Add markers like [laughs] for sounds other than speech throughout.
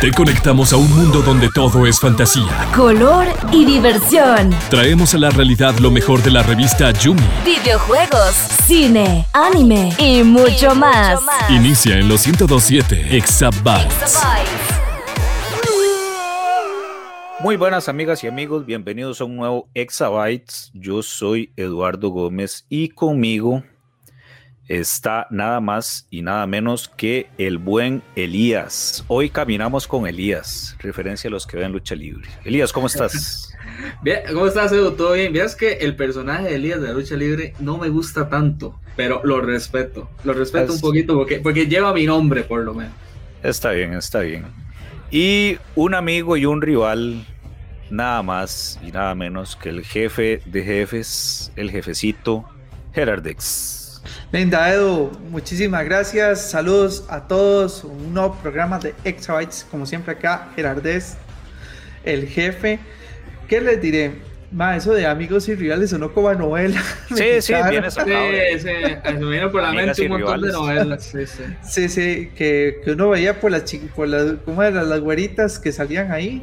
Te conectamos a un mundo donde todo es fantasía, color y diversión. Traemos a la realidad lo mejor de la revista Yumi. Videojuegos, cine, anime y mucho, más. Inicia en los 1027 Exabytes. Muy buenas amigas y amigos, bienvenidos a un nuevo Exabytes. Yo soy Eduardo Gómez y conmigo está nada más y nada menos que el buen Elías. Hoy caminamos con Elías, referencia a los que ven lucha libre. Elías, ¿cómo estás? [laughs] Bien, ¿cómo estás, Edu? ¿Todo bien? Veas que el personaje de Elías de la lucha libre no me gusta tanto, pero lo respeto. Lo respeto un poquito porque, porque lleva mi nombre, por lo menos. Está bien, está bien. Y un amigo y un rival, nada más y nada menos que el jefe de jefes, el jefecito, Gerardex. Linda Edu, muchísimas gracias. Saludos a todos. Un nuevo programa de Exabytes, como siempre acá, Gerardés, el jefe. ¿Qué les diré? Ma, eso de amigos y rivales sonó como a novela. [laughs] Sí, sí, viene Sí, sí, me vino por la mente un montón de novelas. Sí, sí. Sí, sí, que, que uno veía por las, por las, ¿cómo eran? las güeritas que salían ahí.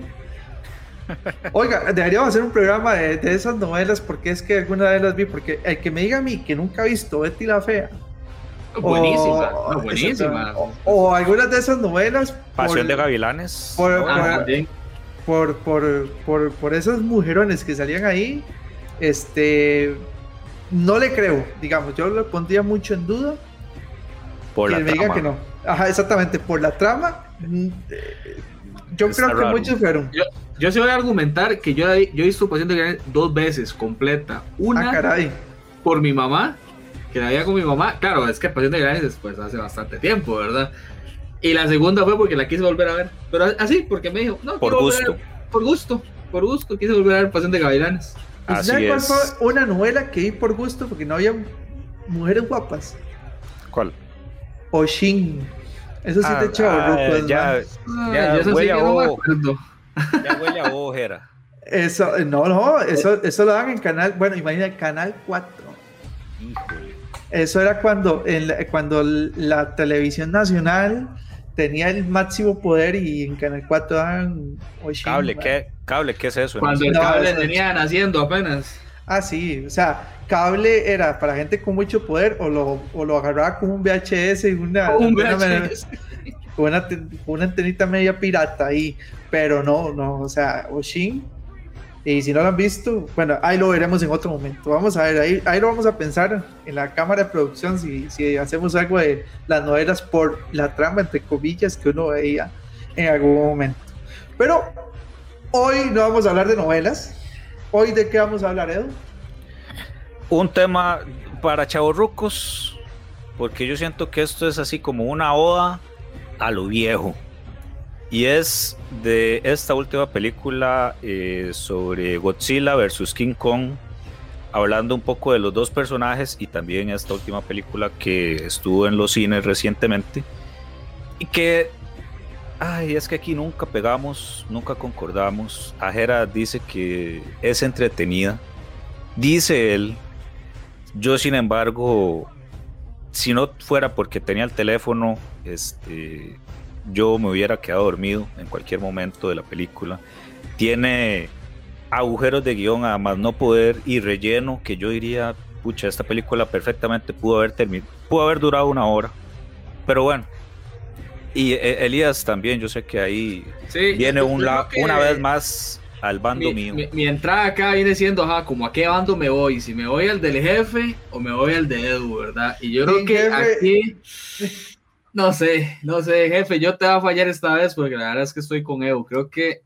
Oiga, deberíamos hacer un programa de, esas novelas porque es que alguna vez las vi. Porque el que me diga a mí que nunca ha visto Betty la Fea. Buenísima, o, buenísima. O, algunas de esas novelas. Pasión de Gavilanes. Ah, por, por, por, por, esos mujerones que salían ahí. Este. No le creo, digamos. Yo lo pondría mucho en duda. Por la me diga que no. Ajá, exactamente. Por la trama. Yo creo que muchos fueron. Yo, sí voy a argumentar que yo, yo he visto Paciente Grande dos veces completa. Una ah, por mi mamá, que la veía con mi mamá. Claro, es que Paciente Grande después hace bastante tiempo, ¿verdad? Y la segunda fue porque la quise volver a ver. Pero así, porque me dijo, no, por gusto. por gusto, por gusto, quise volver a ver Paciente de Gavilanes. ¿Sabes cuál fue una novela que vi por gusto? Porque no había mujeres guapas. ¿Cuál? Oshin. Eso sí te echó, ah, ya, ya, huele a ojo. Ya huele a ojera. Eso, no, no, eso, eso lo dan en canal, bueno, imagina, canal 4. Eso era cuando, cuando la televisión nacional tenía el máximo poder y en Canal 4 daban Cable, ¿qué, cable, ¿qué es eso? Cuando el cable venía naciendo apenas. Ah, sí, o sea, cable era para gente con mucho poder o lo, o lo agarraba como un VHS y una, un VHS. Una, una, antenita media pirata ahí, pero no, no, o sea, Oshin. Y si no lo han visto, bueno, ahí lo veremos en otro momento. Vamos a ver, ahí, ahí lo vamos a pensar en la cámara de producción si, si hacemos algo de las novelas por la trama, entre comillas, que uno veía en algún momento. Pero hoy no vamos a hablar de novelas. Hoy de qué vamos a hablar, Edu? un tema para chavorrucos, porque yo siento que esto es así como una oda a lo viejo. Y es de esta última película eh, sobre Godzilla versus King Kong, hablando un poco de los dos personajes y también esta última película que estuvo en los cines recientemente. Y que, ay, es que aquí nunca pegamos, nunca concordamos. Ajera dice que es entretenida. Dice él yo, sin embargo, si no fuera porque tenía el teléfono, este, yo me hubiera quedado dormido en cualquier momento de la película. Tiene agujeros de guion a más no poder y relleno que yo diría, pucha, esta película perfectamente pudo haber terminado, pudo haber durado una hora. Pero bueno, y eh, Elías también, yo sé que ahí viene un una vez más al bando mío. Mi, entrada acá viene siendo, ajá, como a qué bando me voy, si me voy al del jefe o me voy al de Edu, ¿verdad? Y yo creo que aquí, no sé, no sé, jefe, yo te voy a fallar esta vez porque la verdad es que estoy con Edu. Creo que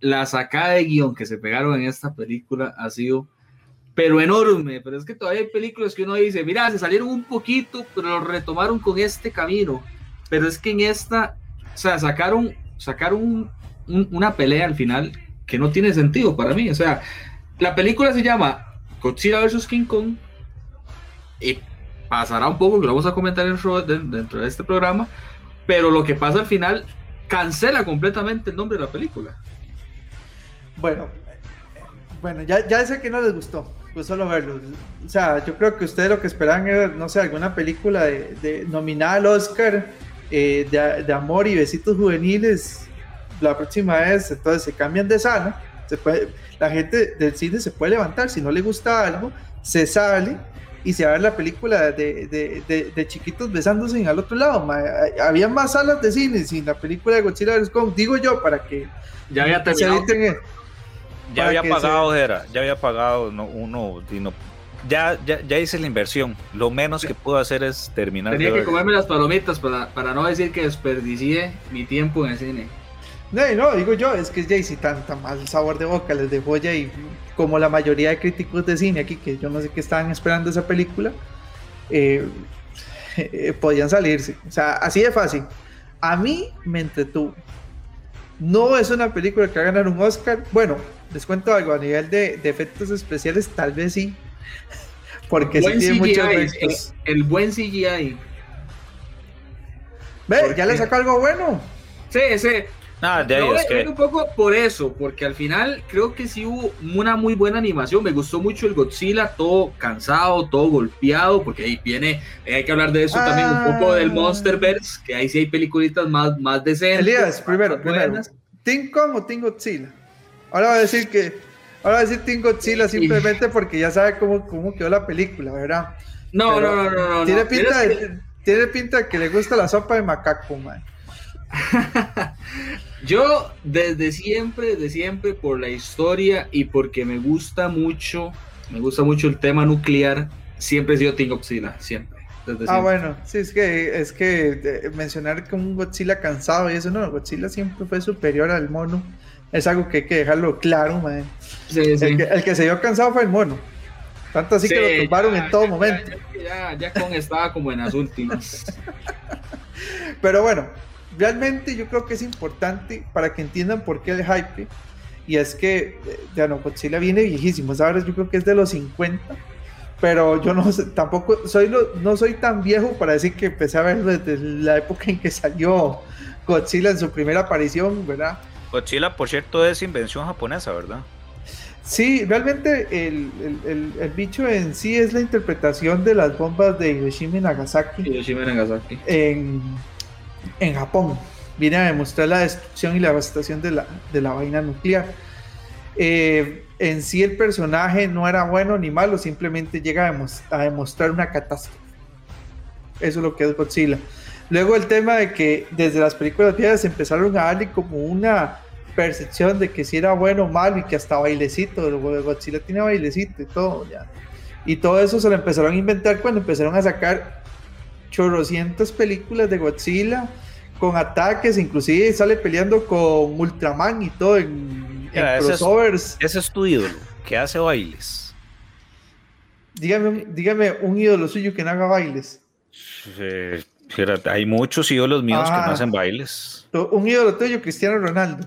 la sacada de guion que se pegaron en esta película ha sido, pero enorme, pero es que todavía hay películas que uno dice, mira, se salieron un poquito, pero lo retomaron con este camino. Pero es que en esta, o sea, sacaron, sacaron una pelea al final que no tiene sentido para mí. O sea, la película se llama Godzilla vs. King Kong y pasará un poco, que lo vamos a comentar dentro de este programa, pero lo que pasa al final cancela completamente el nombre de la película. Bueno, bueno, ya, ya sé que no les gustó, pues solo verlo. O sea, yo creo que ustedes lo que esperan era, no sé, alguna película de nominada al Oscar eh, de, amor y besitos juveniles la próxima vez, entonces se cambian de sala, se puede, la gente del cine se puede levantar, si no le gusta algo, se sale y se va a ver la película de, chiquitos besándose en al otro lado. había más salas de cine sin la película de Godzilla vs. Kong, digo yo, para que ya había terminado. ya había pagado, era, ya había pagado uno, ya, ya, ya, hice la inversión. Lo menos que puedo hacer es terminar. Tenía que comerme las palomitas para, para no decir que desperdicié mi tiempo en el cine. No, no, digo yo, es que Jay si tan, mal sabor de boca les dejó ya y como la mayoría de críticos de cine aquí, que yo no sé qué estaban esperando esa película, eh, [laughs] eh, podían salirse. O sea, así de fácil. A mí me entretuvo. No es una película que va a ganar un Oscar. Bueno, les cuento algo, a nivel de, efectos especiales, tal vez sí. Porque sí tiene muchos efectos. El, buen CGI. Ve, ya le sacó algo bueno. Sí, sí. Ah, de ahí es que... un poco por eso, porque al final creo que sí hubo una muy buena animación. Me gustó mucho el Godzilla, todo cansado, todo golpeado, porque ahí viene, hay que hablar de eso también, un poco del ah. Monsterverse, que ahí sí hay peliculitas más, más decentes. Elías, primero, primero. ¿Team Kong o Team Godzilla? Ahora va a decir que, ahora decir Team Godzilla simplemente porque ya sabe cómo, cómo quedó la película, ¿verdad? No, no, no, no, Tiene pinta de, tiene pinta de que le gusta la sopa de macaco, man. [laughs] Yo desde siempre, desde siempre, por la historia y porque me gusta mucho, me gusta mucho el tema nuclear, siempre he sido Team Godzilla, siempre. ah, bueno, sí, es que, es que eh, mencionar que un Godzilla cansado y eso, no, Godzilla siempre fue superior al mono. Es algo que hay que dejarlo claro, man. El, que, se dio cansado fue el mono. Tanto así que lo tumbaron en todo momento. Ya, ya, con estaba como en las últimas. [laughs] Pero bueno, realmente yo creo que es importante para que entiendan por qué el hype. Y es que, ya no, Godzilla viene viejísimo, ¿sabes? Yo creo que es de los 50. Pero yo no tampoco soy no soy tan viejo para decir que empecé a ver desde la época en que salió Godzilla en su primera aparición, ¿verdad? Godzilla, por cierto, es invención japonesa, ¿verdad? Sí, realmente el, el, el, bicho en sí es la interpretación de las bombas de Hiroshima y Nagasaki. Hiroshima y Nagasaki. En, en Japón. Viene a demostrar la destrucción y la devastación de la, de la vaina nuclear. Eh, en sí el personaje no era bueno ni malo, simplemente llega a, demostrar una catástrofe. Eso es lo que es Godzilla. Luego el tema de que desde las películas viejas empezaron a darle como una percepción de que si era bueno o malo y que hasta bailecito, Godzilla tiene bailecito y todo ya. Y todo eso se lo empezaron a inventar cuando empezaron a sacar chorrocientas películas de Godzilla con ataques, inclusive sale peleando con Ultraman y todo en, crossovers. ese es tu ídolo, que hace bailes. Dígame, dígame un ídolo suyo que no haga bailes. hay muchos ídolos míos que no hacen bailes. Un ídolo tuyo, Cristiano Ronaldo.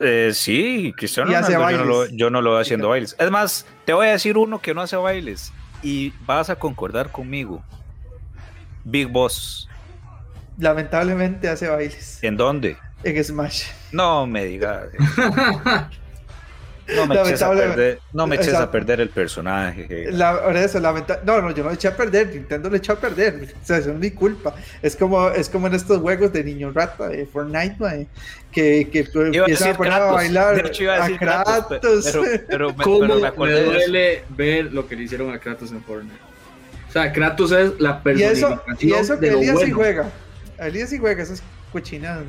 Eh, sí, Cristiano Ronaldo, yo no, lo, veo haciendo bailes. Es más, te voy a decir uno que no hace bailes y vas a concordar conmigo. Big Boss. Lamentablemente hace bailes. ¿En dónde? En Smash. No me digas. [laughs] No me eches, a perder, no me eches a perder el personaje. La, eso, no, no, yo no le eché a perder, Nintendo le echó a perder. [laughs] O sea, eso es mi culpa. Es como, es como en estos juegos de niño rata de Fortnite, que, que empiezan a poner a bailar a, Kratos. pero, pero, me, [laughs] ¿Cómo me, duele ver lo que le hicieron a Kratos en Fortnite? O sea, Kratos es la personificación y eso, y eso que Elías sí juega. Elías sí juega esas cochinadas.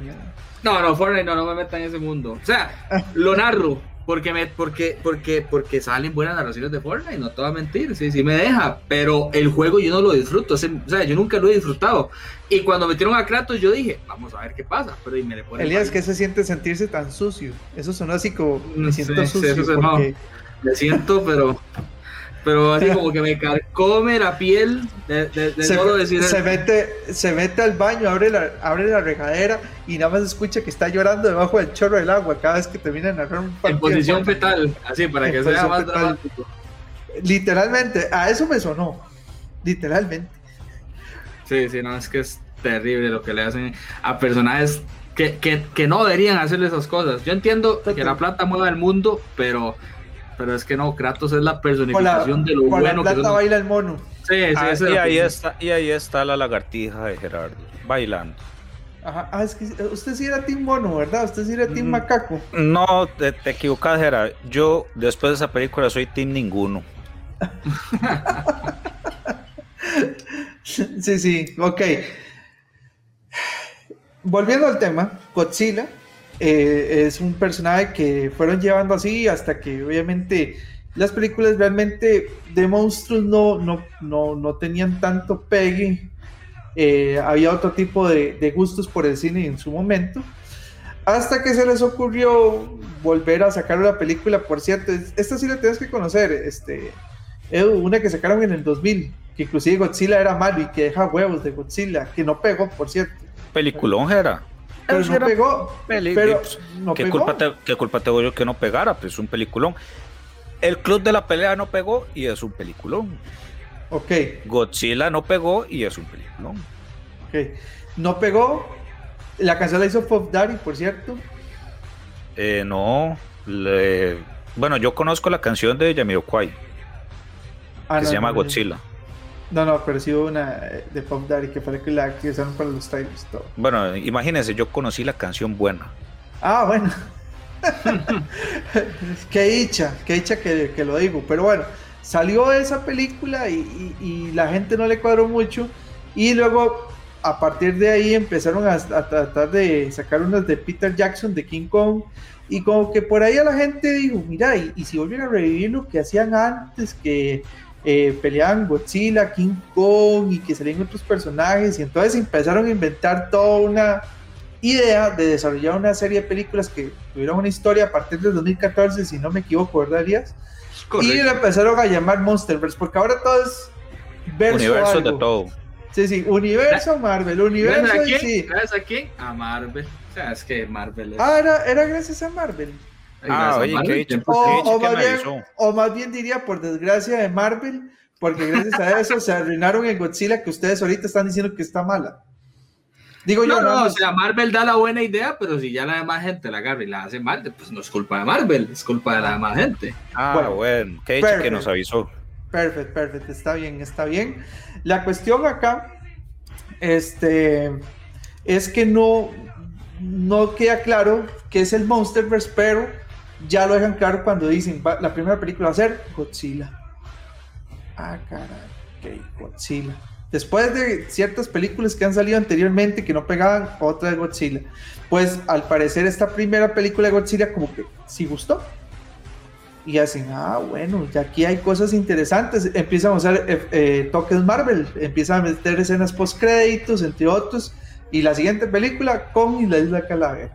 No, no, Fortnite no, no me metan en ese mundo. O sea, lo narro porque me porque porque porque salen buenas narraciones de Fortnite, no te voy a mentir, sí, sí me deja, pero el juego yo no lo disfruto, o sea, yo nunca lo he disfrutado. Y cuando metieron a Kratos yo dije, vamos a ver qué pasa, pero y me le pone Elías, ¿qué se siente sentirse tan sucio? Eso sonó así como me siento sucio porque... me siento, pero pero así como que me carcome la piel de, se, decir se mete se mete al baño abre la abre la regadera y nada más escucha que está llorando debajo del chorro del agua cada vez que termina de narrar un partido en posición fetal así para que sea más dramático. Literalmente a eso me sonó literalmente. Sí sí no es que es terrible lo que le hacen a personajes que, que, que no deberían hacerle esas cosas. Yo entiendo que la plata mueva el mundo pero pero es que no, Kratos es la personificación de lo bueno la plata baila el mono. Ah, y, ahí está, y ahí está la lagartija de Gerardo, bailando. Ajá, ah, es que usted sí era Team Mono, ¿verdad? Usted sí era Team mm, Macaco. No, te, te equivocas, Gerardo. Yo, después de esa película, soy Team Ninguno. [laughs] sí, sí, ok. Volviendo al tema, Godzilla eh, es un personaje que fueron llevando así hasta que obviamente las películas realmente de monstruos no, no, no, no tenían tanto pegue. Eh, había otro tipo de, gustos por el cine en su momento. Hasta que se les ocurrió volver a sacar una película, por cierto, esta sí la tienes que conocer, este, una que sacaron en el 2000, que inclusive Godzilla era malo y que deja huevos de Godzilla, que no pegó, por cierto. Peliculón era. Pero no pegó. pero no ¿qué, Culpa te, ¿Qué culpa tengo yo que no pegara? Pues es un peliculón. El Club de la Pelea no pegó y es un peliculón. Ok. Godzilla no pegó y es un peliculón. Ok. No pegó. La canción la hizo Pop Daddy, por cierto. Eh, no. Bueno, yo conozco la canción de Yamiroquai. Ah, que se llama Godzilla. No, no, pero sí hubo una de Pop Daddy que fue la que usaron para los trailers todo. Bueno, imagínense, yo conocí la canción buena. Ah, bueno. [laughs] qué dicha, qué dicha que, que, lo digo. Pero bueno, salió esa película y, y, la gente no le cuadró mucho. Y luego, a partir de ahí, empezaron a, a, tratar de sacar unas de Peter Jackson, de King Kong. Y como que por ahí a la gente dijo, mira, y, y si vuelven a revivir lo que hacían antes, que eh, peleaban Godzilla, King Kong y que salían otros personajes y entonces empezaron a inventar toda una idea de desarrollar una serie de películas que tuvieron una historia a partir del 2014, si no me equivoco, ¿verdad, Elías? Y le empezaron a llamar Monsterverse, porque ahora todo es verso Universo de todo. Sí, sí, universo Marvel, universo ¿A quién? Sí. a quién? A Marvel. O sea, es que Marvel es... Ah, era, era gracias a Marvel. Ah, oye, qué o, más bien, diría por desgracia de Marvel, porque gracias a eso se arruinaron en Godzilla que ustedes ahorita están diciendo que está mala. Digo yo, no, o sea, Marvel da la buena idea, pero si ya la demás gente la agarra y la hace mal, pues no es culpa de Marvel, es culpa de la demás gente. Ah, bueno, bueno qué dicho que nos avisó. Perfecto, perfecto, está bien, está bien. La cuestión acá, este, es que no, no queda claro qué es el Monsterverse, pero ya lo dejan claro cuando dicen, la primera película va a ser Godzilla. Ah, caray, Godzilla. Después de ciertas películas que han salido anteriormente que no pegaban, otra de Godzilla. Pues al parecer esta primera película de Godzilla como que sí gustó. Y hacen, ah, bueno, ya aquí hay cosas interesantes. Empiezan a usar eh, eh, toques Marvel, empiezan a meter escenas post créditos, entre otros. Y la siguiente película, con y la isla Calavera.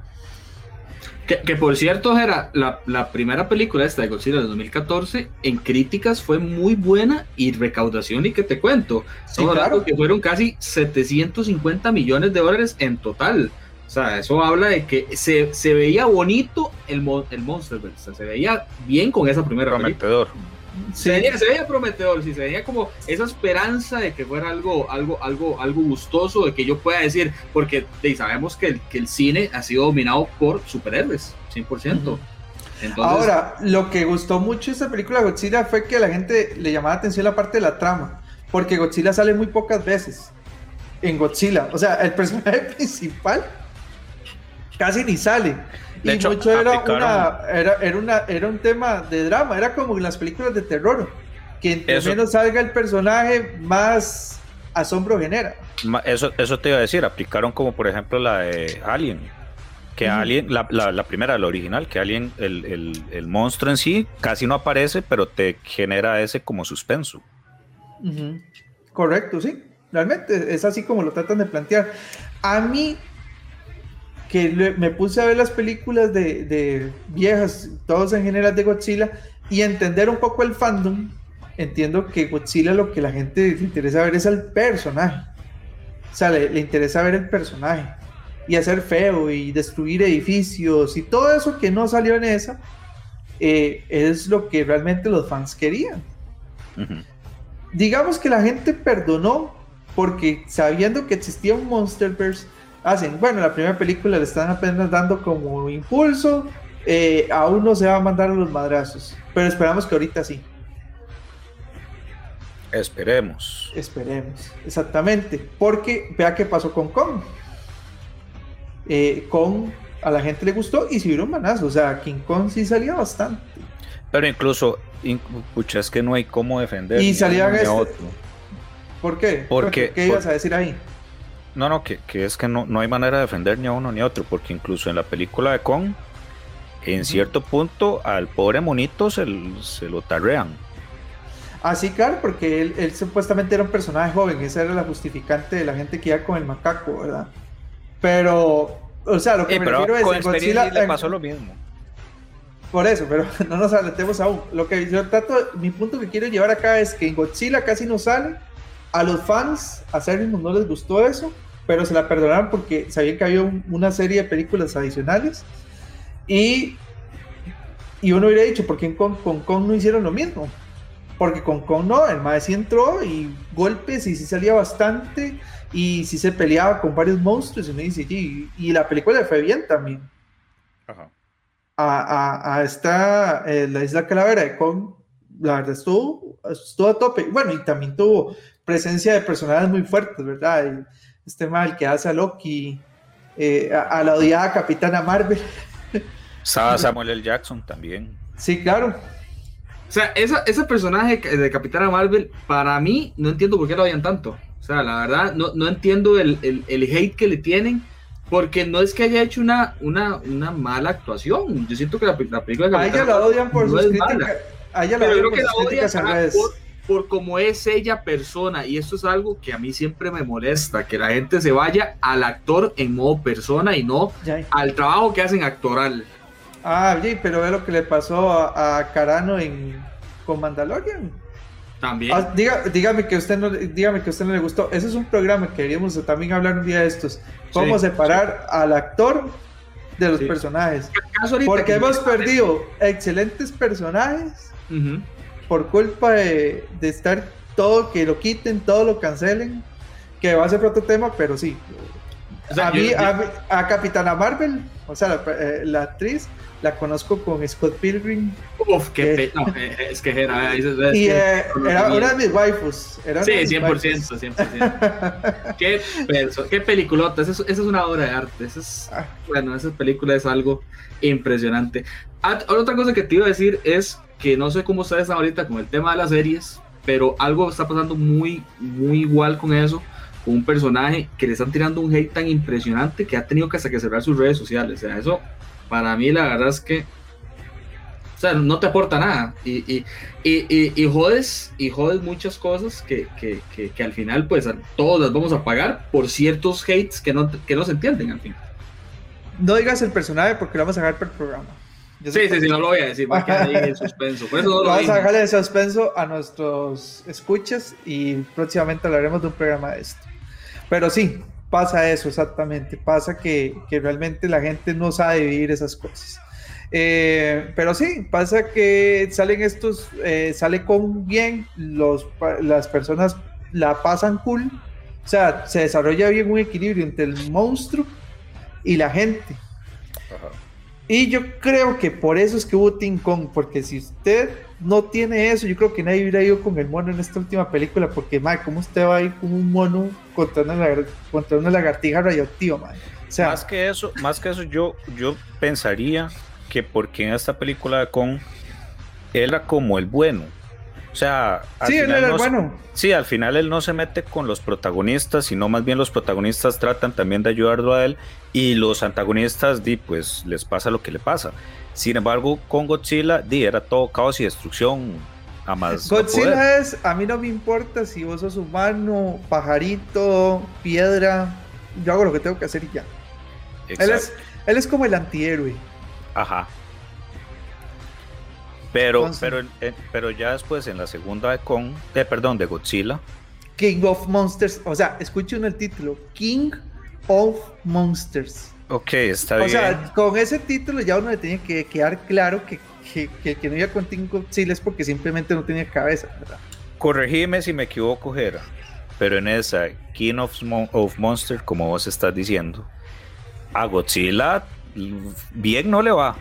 Que, por cierto, era la, la, primera película esta de Godzilla de 2014 en críticas fue muy buena y recaudación y que te cuento. Sí, claro. que fueron casi 750 millones de dólares en total. O sea, eso habla de que se, se veía bonito el, el Monsterverse, se veía bien con esa primera Prometedor. película. Se, veía, prometedor, sí, se veía como esa esperanza de que fuera algo, algo, algo, algo gustoso, de que yo pueda decir, porque sabemos que el, que el cine ha sido dominado por superhéroes, 100%. Ahora, lo que gustó mucho de esta película Godzilla fue que a la gente le llamaba atención la parte de la trama, porque Godzilla sale muy pocas veces en Godzilla. O sea, el [laughs] personaje principal casi ni sale y mucho era, una, era, era, una, era un tema de drama, era como en las películas de terror, que entre menos salga el personaje, más asombro genera. Eso, eso te iba a decir, aplicaron como por ejemplo la de Alien, que Alien, la, la, primera, la original, que Alien, el, el, el, monstruo en sí casi no aparece, pero te genera ese como suspenso. Correcto, sí, realmente es así como lo tratan de plantear. A mí que me puse a ver las películas de, viejas, todos en general de Godzilla, y entender un poco el fandom, entiendo que Godzilla lo que la gente le interesa ver es el personaje. O sea, le, interesa ver el personaje. Y hacer feo y destruir edificios y todo eso que no salió en esa, eh, es lo que realmente los fans querían. Digamos que la gente perdonó porque sabiendo que existía un Monsterverse, hacen, bueno, la primera película le están apenas dando como impulso, eh, aún no se va a mandar a los madrazos, pero esperamos que ahorita sí. Esperemos. Esperemos, exactamente. Porque vea qué pasó con Kong. Eh, Kong a la gente le gustó y si vieron manazos. O sea, King Kong sí salía bastante. Pero incluso, escucha, es que no hay cómo defender. Y salía este. ¿Por qué? Porque, ¿Qué ibas a decir ahí? No, no, que, es que no, no hay manera de defender ni a uno ni a otro, porque incluso en la película de Kong, en cierto punto, al pobre monito se, se lo tarrean. Ah, sí, claro, porque él, supuestamente era un personaje joven, esa era la justificante de la gente que iba con el macaco, ¿verdad? Pero, o sea, lo que me refiero es que Godzilla le pasó lo mismo. Por eso, pero [laughs] no nos adelantemos aún. Lo que yo trato, mi punto que quiero llevar acá es que en Godzilla casi no sale. A los fans, a Sergio no les gustó eso, pero se la perdonaron porque sabían que había una serie de películas adicionales. Y, y uno hubiera dicho, ¿por qué con, con Kong no hicieron lo mismo? Porque con Kong no, el maestro sí entró y golpes y sí salía bastante y sí se peleaba con varios monstruos y me dice, y, y la película le fue bien también. Ajá. A, a, a esta, eh, la isla Calavera de Kong, la verdad estuvo, estuvo a tope. Bueno, y también tuvo presencia de personajes muy fuertes, ¿verdad? este mal que hace a Loki, eh, a, la odiada Capitana Marvel. [laughs] Samuel L. Jackson también. Sí, claro. O sea, esa, ese personaje de Capitana Marvel, para mí, no entiendo por qué lo odian tanto. O sea, la verdad, no, no entiendo el, el, el, hate que le tienen, porque no es que haya hecho una, una, una mala actuación. Yo siento que la, la película de A ella la odian por sus críticas. A ella la odian por sus críticas en redes. Por, por cómo es ella persona, y esto es algo que a mí siempre me molesta, que la gente se vaya al actor en modo persona y no al trabajo que hacen actoral. Ah, sí, pero ve lo que le pasó a, Carano en con Mandalorian. También. Ah, dígame que usted no, dígame que a usted no le gustó. Ese es un programa que queríamos también hablar un día de estos. Cómo separar al actor de los personajes. Porque hemos perdido excelentes personajes por culpa de, estar todo, que lo quiten, todo lo cancelen. Que va a ser otro tema, pero sí. a mí, a, Capitana Marvel, o sea, la, eh, la actriz, la conozco con Scott Pilgrim. Uf, qué no, eh, es que era. y eh, era una de mis waifus. Era sí, 100%, 100%. qué, qué peliculota. Esa es, una obra de arte. es, ah. Bueno, esa película es algo impresionante. Ah, otra cosa que te iba a decir es que no sé cómo ustedes ahorita con el tema de las series, pero algo está pasando muy, muy igual con eso con un personaje que le están tirando un hate tan impresionante que ha tenido que hasta que cerrar sus redes sociales. O sea, eso para mí la verdad es que o sea, no te aporta nada y, y, y, y jodes, y jodes muchas cosas que, que, que, al final pues todos las vamos a pagar por ciertos hates que no, que no se entienden al fin. No digas el personaje porque lo vamos a dejar por el sí, sí, sí, no lo voy a decir, porque ahí en [laughs] suspenso. Por eso no lo vamos a dejarle en suspenso a nuestros escuchas y próximamente hablaremos de un programa de esto. Pero sí, pasa eso exactamente, pasa que, que realmente la gente no sabe vivir esas cosas. Eh, pero sí, pasa que salen estos, eh, sale con bien, los, las personas la pasan cool, o sea, se desarrolla bien un equilibrio entre el monstruo y la gente. Y yo creo que por eso es que hubo Team Kong, porque si usted no tiene eso, yo creo que nadie hubiera ido con el mono en esta última película, porque, madre, ¿cómo usted va a ir con un mono contra una, contra una lagartija radioactiva, madre? O sea, más que eso, más que eso, yo, yo pensaría que porque en esta película de Kong era como el bueno. O sea, sí, él era el bueno. Sí, al final él no se mete con los protagonistas, sino más bien los protagonistas tratan también de ayudarlo a él y los antagonistas, di, pues les pasa lo que le pasa. Sin embargo, con Godzilla, di, era todo caos y destrucción a más. Godzilla es, a mí no me importa si vos sos humano, pajarito, piedra, yo hago lo que tengo que hacer y ya. Él es, él es como el antihéroe. Ajá. Pero, pero, pero ya después en la segunda de Kong, eh, perdón, de Godzilla. King of Monsters, o sea, escuchen el título, King of Monsters. Ok, está bien. O sea, con ese título ya uno le tenía que quedar claro que, que, que, no iba con King of es porque simplemente no tenía cabeza, ¿verdad? Corregime si me equivoco, Jera, pero en esa King of, of Monsters, como vos estás diciendo, a Godzilla bien no le va.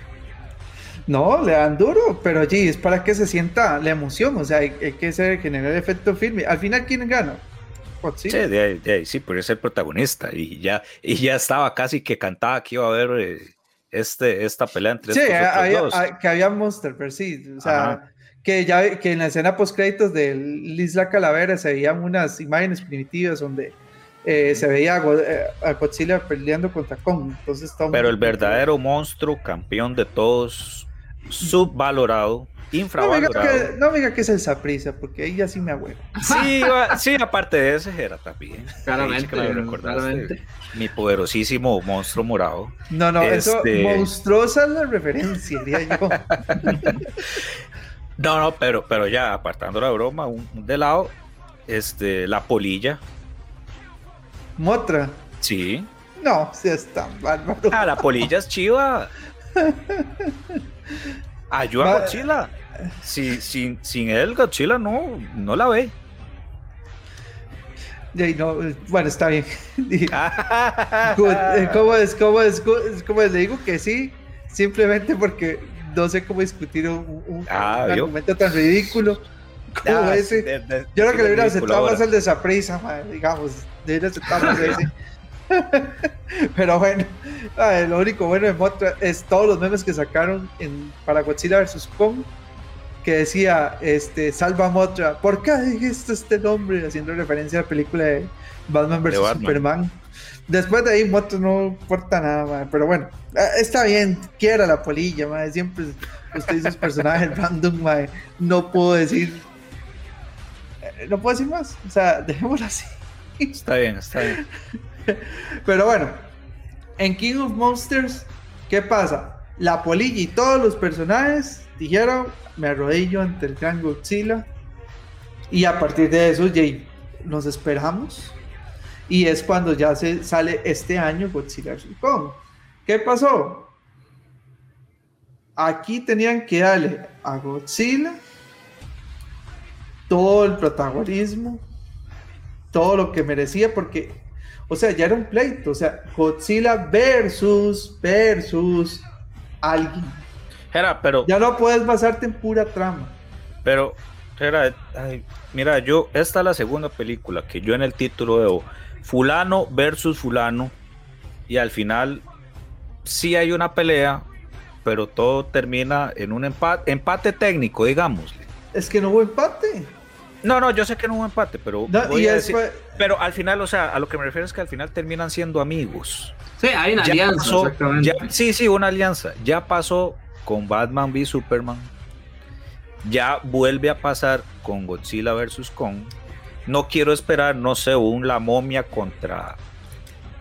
No, le dan duro, pero sí, es para que se sienta la emoción, o sea, hay, que generar el efecto filme. Al final, ¿quién gana? Sí, de ahí, sí, por ser el protagonista. Y ya, y ya estaba casi que cantaba que iba a haber eh, este, esta pelea entre sí, había, que había Monster, pero sí, o sea, que ya que en la escena post créditos de Isla Calavera se veían unas imágenes primitivas donde eh, se veía eh, a Godzilla peleando contra Kong. Entonces, Pero el verdadero monstruo, campeón de todos, subvalorado, infravalorado. No me diga que, es el Saprisa, porque ahí ya sí me abuelo. Sí, sí, aparte de ese era también. Claramente, Mi poderosísimo monstruo morado. No, no, eso este monstruosa es la referencia, diría yo. [laughs] no, no, pero, pero ya apartando la broma, un, de lado, este, la polilla Motra. Sí. No, si está bárbaro. Ah, la polilla es chiva. [laughs] Ayuda a Godzilla. Si, sin, sin él, Godzilla no, no la ve. No, bueno, está bien. [laughs] [laughs] Eh, ¿Cómo es? ¿Cómo es? ¿Cómo Le digo que sí, simplemente porque no sé cómo discutir un, ah, argumento tan ridículo como ah, ese. Yo creo que le hubiera aceptado más el de esa prisa, digamos. [laughs] Pero bueno, lo único bueno de Motra es todos los memes que sacaron en, para Godzilla vs. Kong que decía este salva Motra, ¿por qué dijiste este nombre? Haciendo referencia a la película de Batman vs Superman. Después de ahí Motra no importa nada, pero bueno, ah, está bien, quiera la polilla, siempre usted dice personajes random, no puedo decir eh, no puedo decir más, o sea, dejémoslo así. Está bien, está bien. [laughs] Pero bueno, en King of Monsters, ¿qué pasa? La polilla y todos los personajes dijeron, me arrodillo ante el gran Godzilla. Y a partir de eso, Jay, nos esperamos. Y es cuando ya se sale este año Godzilla. Kong. ¿Qué pasó? Aquí tenían que darle a Godzilla todo el protagonismo, todo lo que merecía porque, o sea, ya era un pleito, o sea, Godzilla versus, versus alguien. Era, pero... Ya no puedes basarte en pura trama. Pero, era, mira, yo, esta es la segunda película que yo en el título veo fulano versus fulano y al final sí hay una pelea, pero todo termina en un empate, empate técnico, digamos. Es que no hubo empate. No, no, yo sé que no hubo empate, pero pero al final, o sea, a lo que me refiero es que al final terminan siendo amigos. Sí, hay una alianza, sí, sí, una alianza. Ya pasó con Batman v Superman. Ya vuelve a pasar con Godzilla versus Kong. No quiero esperar, no sé, un La Momia contra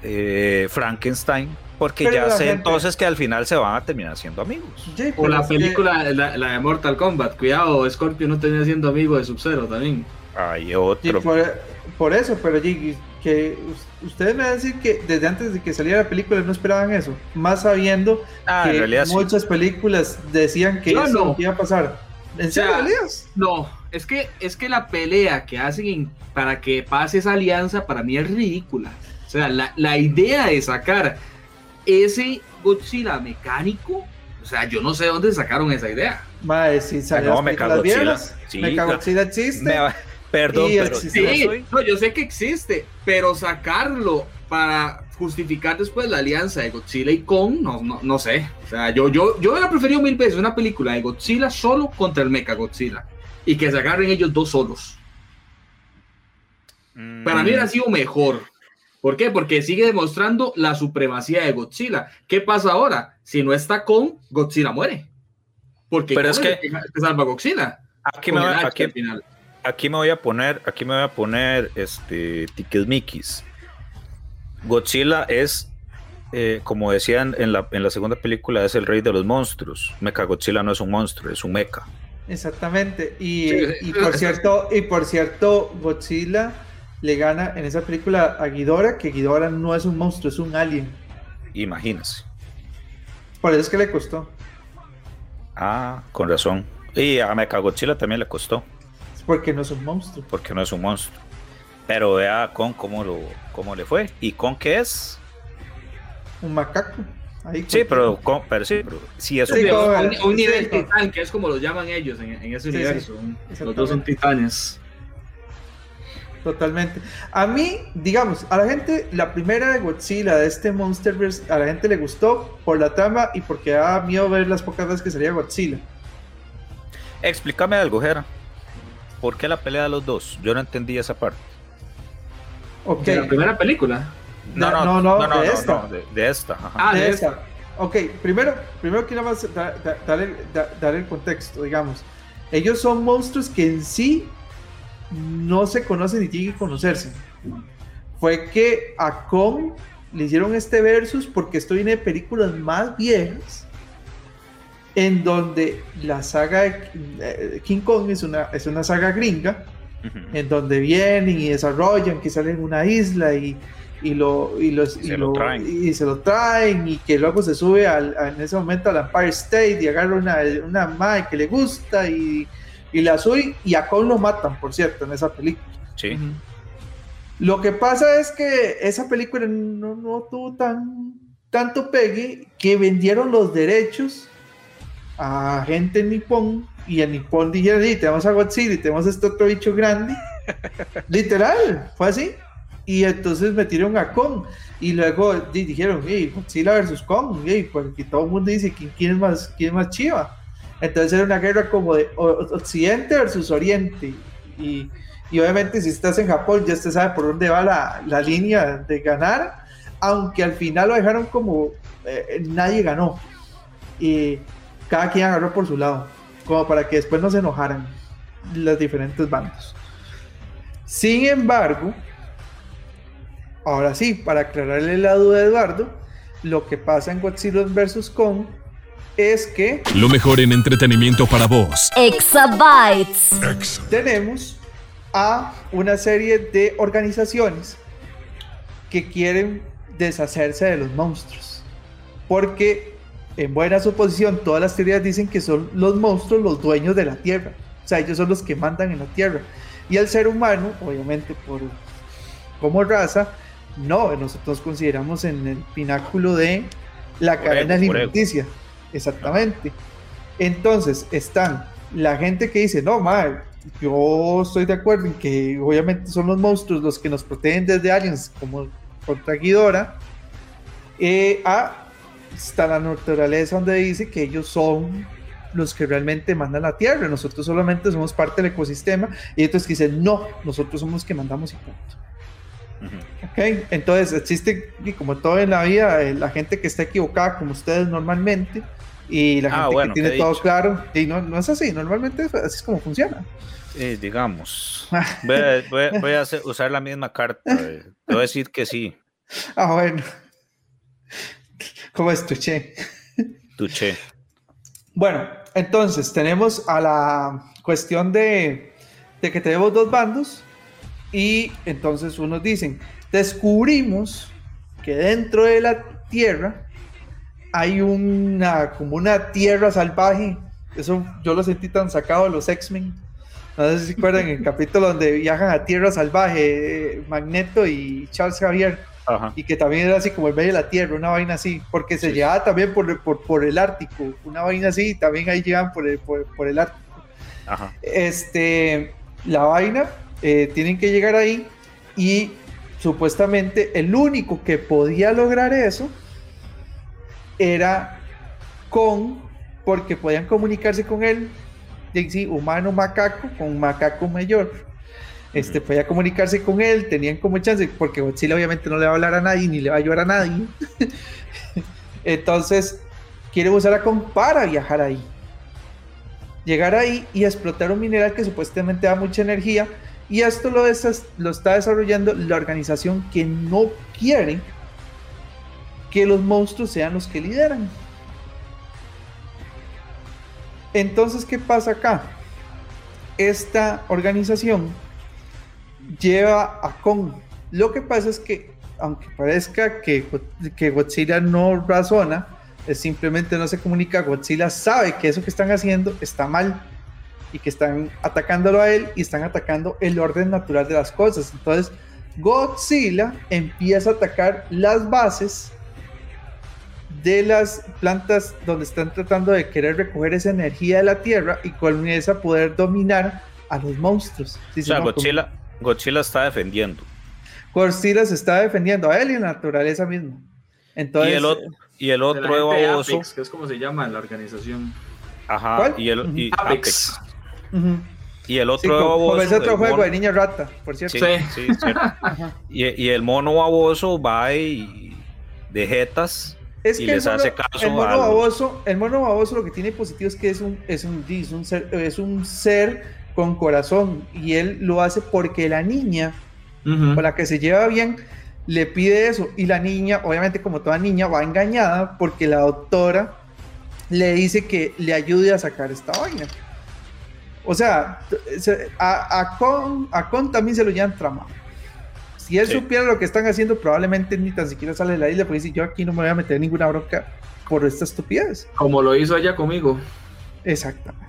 eh, Frankenstein porque ya sé entonces que al final se van a terminar siendo amigos. o la película, la, de Mortal Kombat, cuidado, Scorpio no termina siendo amigo de Sub-Zero también. Hay otro. Por, eso, pero que ustedes me van a decir que desde antes de que saliera la película no esperaban eso, más sabiendo ah, que muchas películas decían que eso iba a pasar. ¿En serio, No, es que, es que la pelea que hacen para que pase esa alianza para mí es ridícula. O sea, la, la idea de sacar ese Godzilla mecánico, o sea, yo no sé dónde sacaron esa idea. Madre, si salió no, Mechagodzilla. Sí, Mechagodzilla existe. perdón, pero sí, no, yo sé que existe, pero sacarlo para justificar después la alianza de Godzilla y Kong, no, no, sé. O sea, yo, yo, yo hubiera preferido mil veces una película de Godzilla solo contra el Mecha Godzilla y que se agarren ellos dos solos. Para mí hubiera sido mejor. ¿Por qué? Porque sigue demostrando la supremacía de Godzilla. ¿Qué pasa ahora? Si no está con, Godzilla muere. Porque Pero es que, salva Godzilla. Aquí me, voy, aquí, me, voy a poner, aquí me voy a poner este Mickey's. Godzilla es, eh, como decían en la, en la segunda película, es el rey de los monstruos. Mecha Godzilla no es un monstruo, es un mecha. Exactamente. Y, y por [laughs] cierto, y por cierto, Godzilla le gana en esa película a Ghidorah, que Ghidorah no es un monstruo, es un alien. Imagínese. Por eso es que le costó. Ah, con razón. Y a Mechagodzilla también le costó. Es porque no es un monstruo. Porque no es un monstruo. Pero vea con cómo, lo, cómo le fue. ¿Y con qué es? Un macaco. sí, pero, pero sí, pero sí, eso un, nivel titán, que es como lo llaman ellos en, ese universo. Los dos son titanes. Totalmente. A mí, digamos, a la gente, la primera de Godzilla de este Monsterverse, a la gente le gustó por la trama y porque daba miedo ver las pocas veces que salía Godzilla. Explícame algo, Jera. ¿Por qué la pelea de los dos? Yo no entendí esa parte. Okay. ¿De la primera película? No, no, no, no, de, esta. de, esta. Ah, de, esta. Ok, primero, primero quiero más dar el contexto, digamos. Ellos son monstruos que en sí no se conocen ni tienen que conocerse. Fue que a Kong le hicieron este versus porque esto viene de películas más viejas en donde la saga de eh, King Kong es una, es una saga gringa en donde vienen y desarrollan que salen en una isla y, y lo, y, los, y, se lo, traen. y se lo traen y que luego se sube al, en ese momento al Empire State y agarra una, una madre que le gusta y y la sube y a Kong lo matan, por cierto, en esa película. Sí. Lo que pasa es que esa película no, no tuvo tan, tanto pegue que vendieron los derechos a gente en Nippon y en Nippon dijeron, sí, tenemos a Godzilla y tenemos a este otro bicho grande. [laughs] Literal, fue así. Y entonces metieron a Kong. Y luego dijeron, hey, Godzilla versus Kong. Hey, porque todo el mundo dice, ¿quién, quién es, más, quién es más chiva? Entonces era una guerra como de Occidente versus Oriente. Y, obviamente si estás en Japón ya usted sabe por dónde va la, línea de ganar, aunque al final lo dejaron como eh, nadie ganó. Y cada quien agarró por su lado, como para que después no se enojaran los diferentes bandos. Sin embargo, ahora sí, para aclararle la duda de Eduardo, lo que pasa en Godzilla vs. Kong es que... Lo mejor en entretenimiento para vos. Exabytes. Tenemos a una serie de organizaciones que quieren deshacerse de los monstruos. Porque en buena suposición todas las teorías dicen que son los monstruos los dueños de la Tierra. O sea, ellos son los que mandan en la Tierra. Y el ser humano, obviamente por como raza, no, nosotros consideramos en el pináculo de la cadena alimenticia. Exactamente. Entonces están la gente que dice, no, madre, yo estoy de acuerdo en que obviamente son los monstruos los que nos protegen desde aliens como contra Ghidorah. Eh, a, está la naturaleza donde dice que ellos son los que realmente mandan la Tierra, nosotros solamente somos parte del ecosistema y entonces dicen, no, nosotros somos los que mandamos y punto. Ok, entonces existe, y como todo en la vida, eh, la gente que está equivocada, como ustedes normalmente, y la ah, gente que tiene todo claro, y no, no, es así, normalmente así es como funciona. Eh, digamos, [laughs] voy a, usar la misma carta, eh, voy a decir que sí. Ah, bueno. ¿Cómo es Tuché? Tuché. Bueno, entonces tenemos a la cuestión de, de que tenemos dos bandos y entonces unos dicen, descubrimos que dentro de la Tierra hay una como una tierra salvaje. Eso yo lo sentí tan sacado de los X-Men. No sé si se acuerdan el capítulo donde viajan a tierra salvaje, eh, Magneto y Charles Javier. Y que también era así como el medio de la tierra, una vaina así, porque se llevaba también por, por, el Ártico, una vaina así, también ahí llegan por el, por, el Ártico. Este, la vaina, eh, tienen que llegar ahí y supuestamente el único que podía lograr eso era con, porque podían comunicarse con él, sí, humano macaco con macaco mayor. Este, podía comunicarse con él, tenían como chance, porque Godzilla obviamente no le va a hablar a nadie, ni le va a ayudar a nadie. [laughs] Entonces, quiere usar a Kong para viajar ahí. Llegar ahí y explotar un mineral que supuestamente da mucha energía. Y esto lo, lo está desarrollando la organización que no quiere que los monstruos sean los que lideran. Entonces, ¿qué pasa acá? Esta organización lleva a Kong. Lo que pasa es que, aunque parezca que, que Godzilla no razona, es simplemente no se comunica, Godzilla sabe que eso que están haciendo está mal y que están atacándolo a él y están atacando el orden natural de las cosas. Entonces, Godzilla empieza a atacar las bases de las plantas donde están tratando de querer recoger esa energía de la Tierra y con esa poder dominar a los monstruos. o sea, Godzilla, Godzilla está defendiendo. Godzilla se está defendiendo a él y a la naturaleza misma. Entonces, y el otro, y el otro baboso, que es como se llama en la organización. Ajá, y el y Apex. Y el otro sí, como, ese otro juego de niña rata, por cierto. Sí, sí, cierto. [laughs] y, y, el mono baboso va y de jetas es y que les el mono, hace caso el mono a baboso, el mono baboso lo que tiene positivo es que es un, es un, es un ser, es un ser con corazón y él lo hace porque la niña con la que se lleva bien le pide eso y la niña, obviamente como toda niña, va engañada porque la doctora le dice que le ayude a sacar esta vaina. O sea, a Con, a Con también se lo llevan tramado. Si él Sí. supiera lo que están haciendo, probablemente ni tan siquiera sale de la isla, porque dice, yo aquí no me voy a meter ninguna bronca por esta estupidez. Como lo hizo ella conmigo. Exactamente.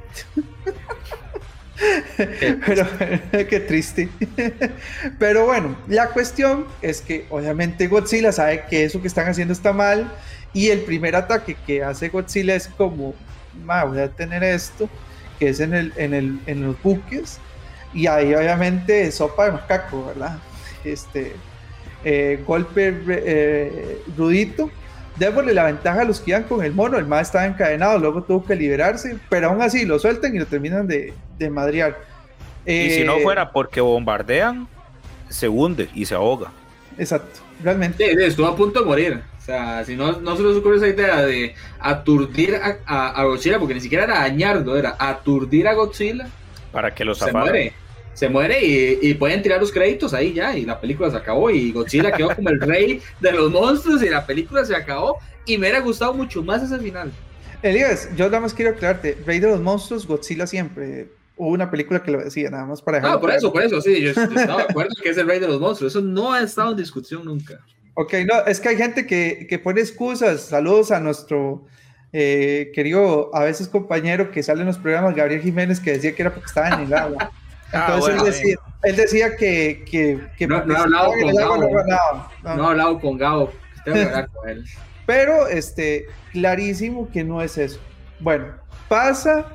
[laughs] Pero [laughs] qué triste. Pero bueno, la cuestión es que obviamente Godzilla sabe que eso que están haciendo está mal y el primer ataque que hace Godzilla es como, "Ma, voy a tener esto, que es en, el, en, el, en los buques y ahí obviamente sopa de macaco, ¿verdad? Este eh, golpe eh, rudito. Démosle la ventaja a los que iban con el mono. El más estaba encadenado, luego tuvo que liberarse, pero aún así lo sueltan y lo terminan de, de madrear. Y si no Eh, fuera porque bombardean, se hunde y se ahoga. Exacto, realmente. Sí, estuvo a punto de morir. O sea, si no, no se les ocurre esa idea de aturdir a, a- a Godzilla, porque ni siquiera era dañarlo, era aturdir a Godzilla, Para que lo se muere. Se muere y, y pueden tirar los créditos ahí ya, y la película se acabó, y Godzilla quedó como el rey de los monstruos, y la película se acabó, y me hubiera gustado mucho más ese final. Elías, yo nada más quiero aclararte: Rey de los monstruos, Godzilla siempre. Hubo una película que lo decía, nada más para No, dejarlo por eso, por eso, sí, yo, yo estaba de acuerdo que es el rey de los monstruos, eso no ha estado en discusión nunca. Ok, no, es que hay gente que, que pone excusas. Saludos a nuestro eh, querido, a veces compañero que sale en los programas, Gabriel Jiménez, que decía que era porque estaba en el agua. [laughs] Ah, Entonces bueno, él, decía, él decía que, que, que No- no he hablado con no Gabo. No. No he hablado con Gabo, tengo que hablar con él. [laughs] Pero este, clarísimo que no es eso. Bueno, pasa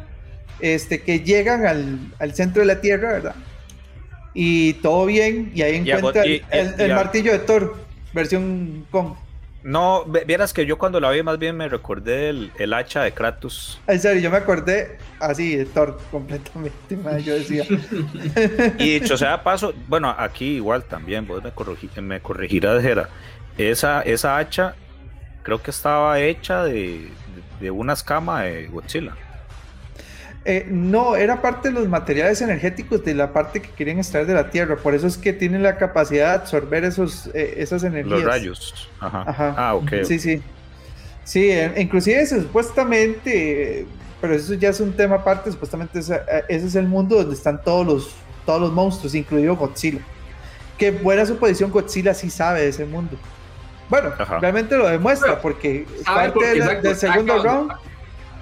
este, que llegan al, al centro de la Tierra, ¿verdad? Y todo bien, y ahí Y encuentra y- el, y martillo de Thor, versión con. No, vieras que yo cuando la vi más bien me recordé el, el hacha de Kratos. En serio, yo me acordé así de Thor [laughs] completamente, madre, yo decía. [laughs] Y dicho sea paso, bueno, aquí igual también, vos me, corrigi- me corregirás, Jera. Esa, esa hacha creo que estaba hecha de, de, de una escama de Godzilla. Eh, no, era parte de los materiales energéticos de la parte que querían extraer de la Tierra, por eso es que tienen la capacidad de absorber esos, eh, esas energías. Los rayos. Ajá. Ajá. Ah, ok. Sí, sí. Sí, eh, inclusive eso, supuestamente, eh, pero eso ya es un tema aparte, supuestamente ese, eh, ese es el mundo donde están todos los, todos los monstruos, incluido Godzilla. Qué buena suposición, Godzilla sí sabe de ese mundo. Bueno, Ajá. realmente lo demuestra Pero, porque ¿sabe parte por qué? de la- Exacto, del segundo round,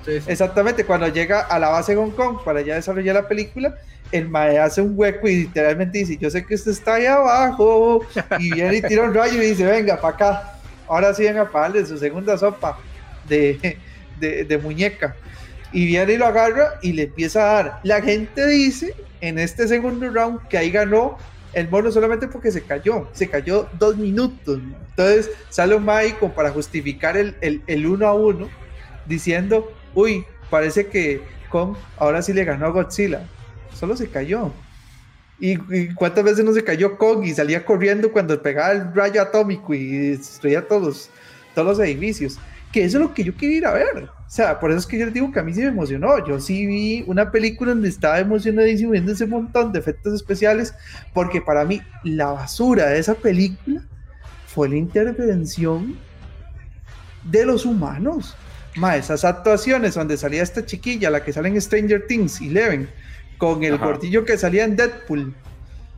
exactamente, cuando llega a la base de Hong Kong para ya desarrollar la película, el mae hace un hueco y literalmente dice, yo sé que usted está ahí abajo, y viene y tira un rayo y dice, venga, para acá, ahora sí venga para darle su segunda sopa de, de, de muñeca. Y viene y lo agarra y le empieza a dar. La gente dice en este segundo round que ahí ganó el mono solamente porque se cayó, se cayó dos minutos. Entonces sale un mae como para justificar el, el, el uno a uno, diciendo, uy, parece que Kong ahora sí le ganó a Godzilla. Solo se cayó. ¿Y, y cuántas veces no se cayó Kong y salía corriendo cuando pegaba el rayo atómico y destruía todos, todos los edificios? Que eso es lo que yo quería ir a ver. O sea, por eso es que yo les digo que a mí sí me emocionó. Yo sí vi una película donde estaba emocionadísimo viendo ese montón de efectos especiales, porque para mí la basura de esa película fue la intervención de los humanos. Ma, esas actuaciones donde salía esta chiquilla, la que sale en Stranger Things, Eleven, con el Ajá. gordillo que salía en Deadpool,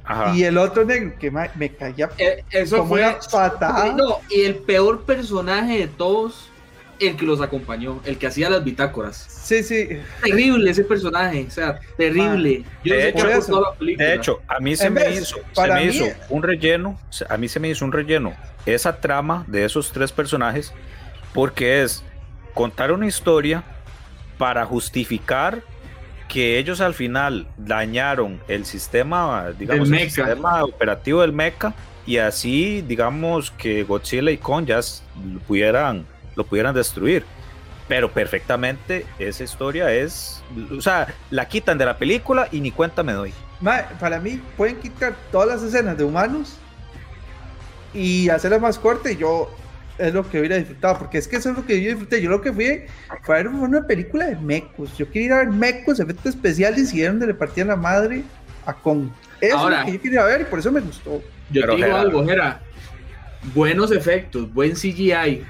Ajá. y el otro negro que ma, me caía Eh, Eso como fue. una patada. No, y el peor personaje de todos, el que los acompañó, el que hacía las bitácoras. Sí, sí. Terrible ese personaje, o sea, terrible. Yo no de sé hecho- qué aportó a la película. De hecho, a mí se En me vez, hizo, se me mí- hizo un relleno, a mí se me hizo un relleno esa trama de esos tres personajes porque es contar una historia para justificar que ellos al final dañaron el sistema, digamos, el, sistema operativo del mecha y así, digamos, que Godzilla y Kong ya lo pudieran, lo pudieran destruir. Pero perfectamente esa historia es, o sea, la quitan de la película y ni cuenta me doy. para mí pueden quitar todas las escenas de humanos y hacerlas más cortas y yo es lo que hubiera disfrutado, porque es que eso es lo que yo disfruté. Yo lo que fui fue a ver una película de mecos. Yo quería ir a ver mecos, efectos especiales y era donde le partían la madre a Kong. Eso es lo que yo quería ver y por eso me gustó. Yo te digo algo, era buenos efectos, buen CGI,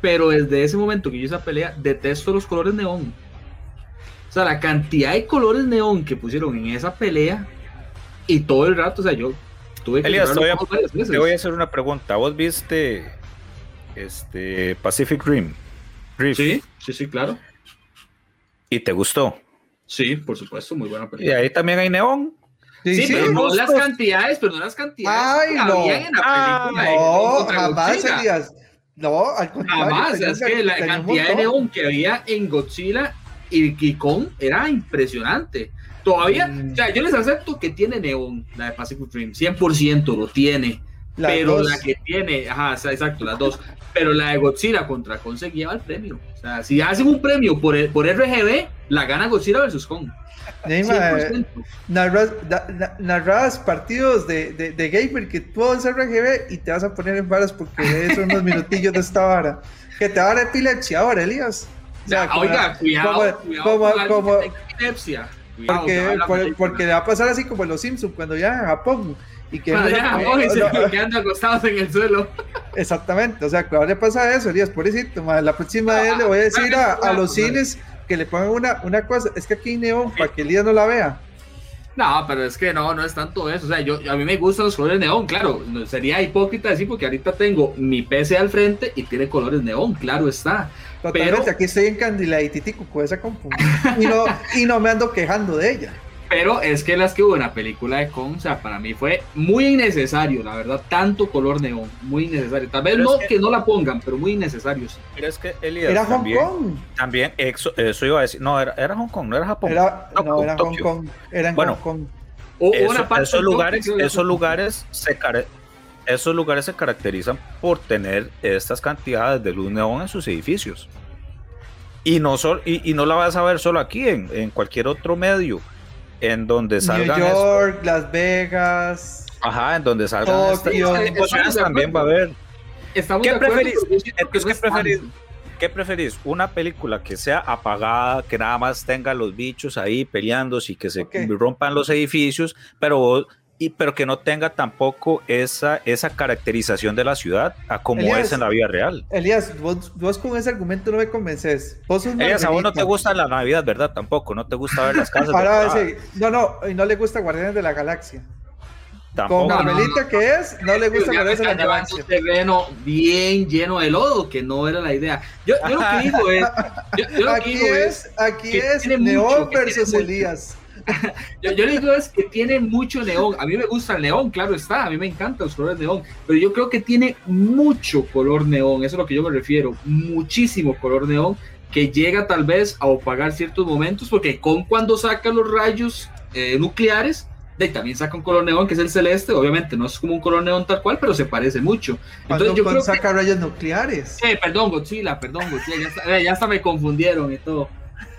pero desde ese momento que yo esa pelea, detesto los colores neón. O sea, la cantidad de colores neón que pusieron en esa pelea y todo el rato, o sea, yo tuve que... Elias, te voy a hacer una pregunta. ¿Vos viste este, Pacific Rim. Sí, sí, sí, claro. ¿Y te gustó? Sí, por supuesto, muy buena película. Y ahí también hay neón. Sí, pero no las cantidades, pero no las cantidades Ay, no. en la película. no, jamás, Elías. No, al contrario. Jamás, es que la cantidad de neón que había en Godzilla y Kong era impresionante. Todavía, mm. o sea, yo les acepto que tiene neón, la de Pacific Rim, 100% lo tiene. Pero la que tiene, ajá, exacto, las dos pero la de Godzilla contra Kong se lleva el premio. O sea, si hacen un premio por, por RGB, la gana Godzilla versus Kong. narras, partidos de, de, de, gamer que tú vas RGB y te vas a poner en varas porque son unos [laughs] minutillos de esta vara. Que te va a dar epilepsia ahora, Elías. O sea, oiga, cuidado, cuidado como, epilepsia. Porque, porque, le va a pasar así como en los Simpsons cuando ya en Japón y [laughs] que quedando acostados en el suelo. Exactamente, o sea, ahora le pasa eso, Elías, pobrecito, la próxima vez le voy a decir a, los cines que le pongan una, una cosa, es que aquí hay neón para que Elías no la vea. No, pero es que no, no es tanto eso. O sea, yo, a mí me gustan los colores neón, claro. Sería hipócrita decir porque ahorita tengo mi PC al frente y tiene colores neón, claro está. Totalmente, pero... aquí estoy en Candila y Titico con esa compu. Y no, y no me ando quejando de ella. Pero es que las que hubo en la película de Kong, o sea, para mí fue muy innecesario, la verdad, tanto color neón, muy innecesario. Tal vez no que, no la pongan, pero muy innecesario. Sí. Pero es que Elías, era Hong Kong. También, eso, iba a decir, no, era, era Hong Kong, no era Japón. Era, no, era Hong Kong, era en bueno, Hong Kong. O, esos lugares, esos lugares se esos lugares se caracterizan por tener estas cantidades de luz neón en sus edificios. Y no, sol, y, y no la vas a ver solo aquí, en, en cualquier otro medio en donde salgan. New York, Las Vegas. Ajá, en donde salgan estas también va a haber. ¿Qué preferís? ¿qué, preferís? ¿Qué preferís? ¿Una película que sea apagada, que nada más tenga los bichos ahí peleándose y que se rompan los edificios, pero y, pero que no tenga tampoco esa, esa caracterización de la ciudad a como es en la vida real. Elías, vos, con ese argumento no me convences. Elías, a vos no te gusta la Navidad, ¿verdad? Tampoco, no te gusta ver las casas. [laughs] no, no, y no le gusta Guardianes de la Galaxia. Tampoco. Con Carmelita que es, no le gusta Guardianes de la Galaxia. un terreno bien lleno de lodo, que no era la idea. Yo, yo lo que digo es... Yo, lo aquí que digo es, aquí es Neón versus Elías. [laughs] yo, yo le digo es que tiene mucho neón. A mí me gusta el neón, claro está. A mí me encantan los colores neón. Pero yo creo que tiene mucho color neón. Eso es a lo que yo me refiero. Muchísimo color neón que llega tal vez a opagar ciertos momentos. Porque con cuando saca los rayos eh, nucleares, de, también saca un color neón que es el celeste. Obviamente no es como un color neón tal cual, pero se parece mucho. Entonces yo creo saca rayos nucleares. Eh, perdón, Godzilla, perdón, Godzilla. Ya, ya hasta me confundieron y todo.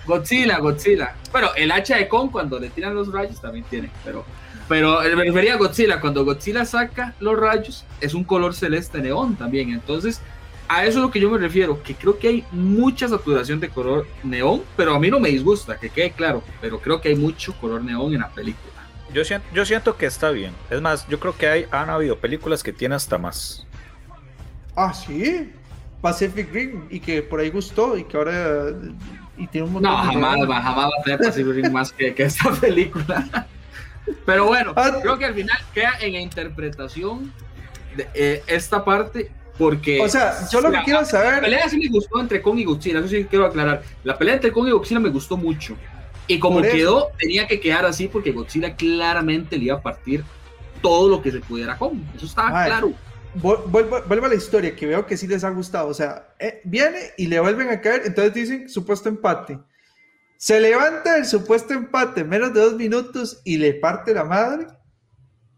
Godzilla, Godzilla. Bueno, el hacha de Kong cuando le tiran los rayos también tiene, pero pero me refería a Godzilla, cuando Godzilla saca los rayos es un color celeste neón también, entonces a eso es lo que yo me refiero, que creo que hay mucha saturación de color neón, pero a mí no me disgusta, que quede claro, pero creo que hay mucho color neón en la película. Yo siento, yo siento que está bien, es más, yo creo que hay, han habido películas que tienen hasta más. Ah, sí, Pacific Rim, y que por ahí gustó, y que ahora y tiene un montón no, jamás, jamás va a tener Pacific más que, que esta [laughs] película. Pero bueno, ah. creo que al final queda en la interpretación de eh, esta parte porque... O sea, yo lo que quiero saber... La pelea sí me gustó entre Kong y Godzilla, eso sí quiero aclarar. La pelea entre Kong y Godzilla me gustó mucho. Y como quedó, tenía que quedar así porque Godzilla claramente le iba a partir todo lo que se pudiera Kong. Eso estaba claro. Vuelvo, a la historia, que veo que sí les ha gustado. O sea, eh, viene y le vuelven a caer, entonces dicen supuesto empate. Se levanta el supuesto empate en menos de dos minutos y le parte la madre.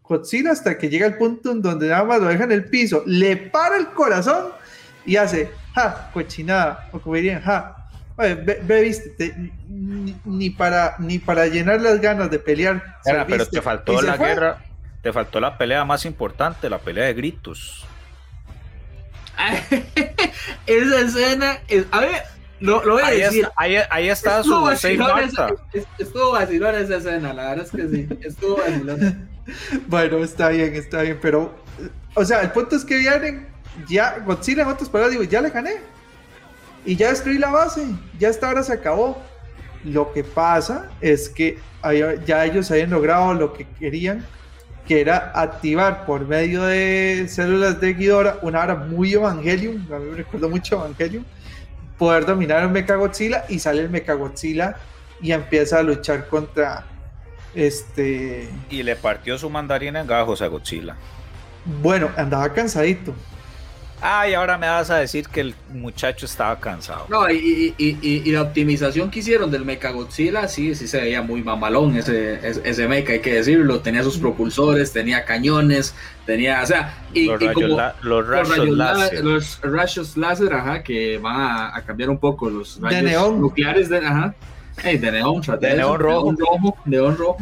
Godzilla hasta que llega el punto en donde nada más lo deja en el piso, le para el corazón y hace, ja, cochinada, o como dirían, ja. ve, viste, ni, para, ni para llenar las ganas de pelear. pero te faltó la guerra, te faltó la pelea más importante, la pelea de gritos. [laughs] Esa escena, es, a ver, lo, lo voy a ahí decir. Está, ahí, ahí, está estuvo su vacilón esa, Estuvo vacilón esa escena, la verdad es que sí. Estuvo vacilón. [laughs] bueno, está bien, está bien, pero, o sea, el punto es que vienen, ya, Godzilla en otras palabras, digo, ya le gané. Y ya destruí la base, ya esta hora se acabó. Lo que pasa es que ya ellos habían logrado lo que querían que era activar por medio de células de Ghidorah una hora muy Evangelium, a mí me recuerdo mucho Evangelium, poder dominar el Mechagodzilla y sale el Mechagodzilla y empieza a luchar contra este... Y le partió su mandarina en gajos a Godzilla. Bueno, andaba cansadito. Ay, ahora me vas a decir que el muchacho estaba cansado. No, y, la optimización que hicieron del Mechagodzilla, sí, sí se veía muy mamalón ese, ese, mecha, hay que decirlo. Tenía sus propulsores, tenía cañones, tenía, o sea, y, los, rayos, los rayos, láser. Los rayos láser, ajá, que van a, cambiar un poco los rayos neón. nucleares de, ajá, de neón, de, neón rojo. rojo. Neón rojo.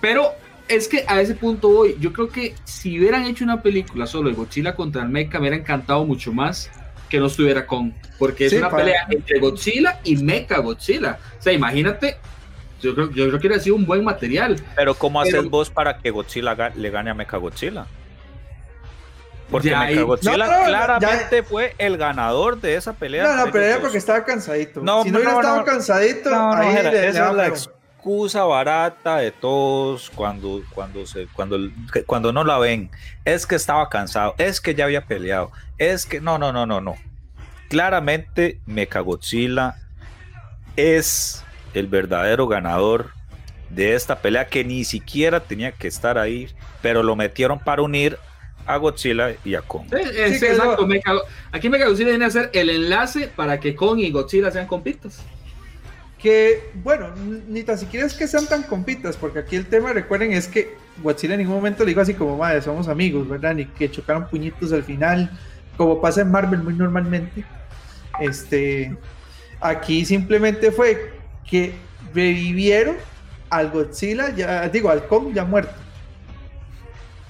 Pero es que a ese punto voy. Yo creo que si hubieran hecho una película solo de Godzilla contra el Mecha, me hubiera encantado mucho más que no estuviera con. Porque es una pelea entre Godzilla y Mecha Godzilla. O sea, imagínate. Yo creo, yo creo que hubiera sido un buen material. Pero, ¿cómo haces vos para que Godzilla le gane a Mecha Godzilla? Porque Mecha Godzilla claramente fue el ganador de esa pelea. No, no, pero era porque estaba cansadito. No, si no, hubiera estado cansadito, ahí le, excusa barata de todos cuando, cuando, se, cuando, cuando no la ven. Es que estaba cansado, es que ya había peleado, es que no, no, no, no, no. Claramente Mechagodzilla es el verdadero ganador de esta pelea que ni siquiera tenía que estar ahí, pero lo metieron para unir a Godzilla y a Kong. Sí, exacto. aquí Mechagodzilla viene a ser el enlace para que Kong y Godzilla sean compitas que, bueno, ni tan siquiera es que sean tan compitas, porque aquí el tema, recuerden, es que Godzilla en ningún momento le dijo así como, madre, somos amigos, ¿verdad? Ni que chocaron puñitos al final, como pasa en Marvel muy normalmente. Este, aquí simplemente fue que revivieron al Godzilla, ya digo, al Kong ya muerto,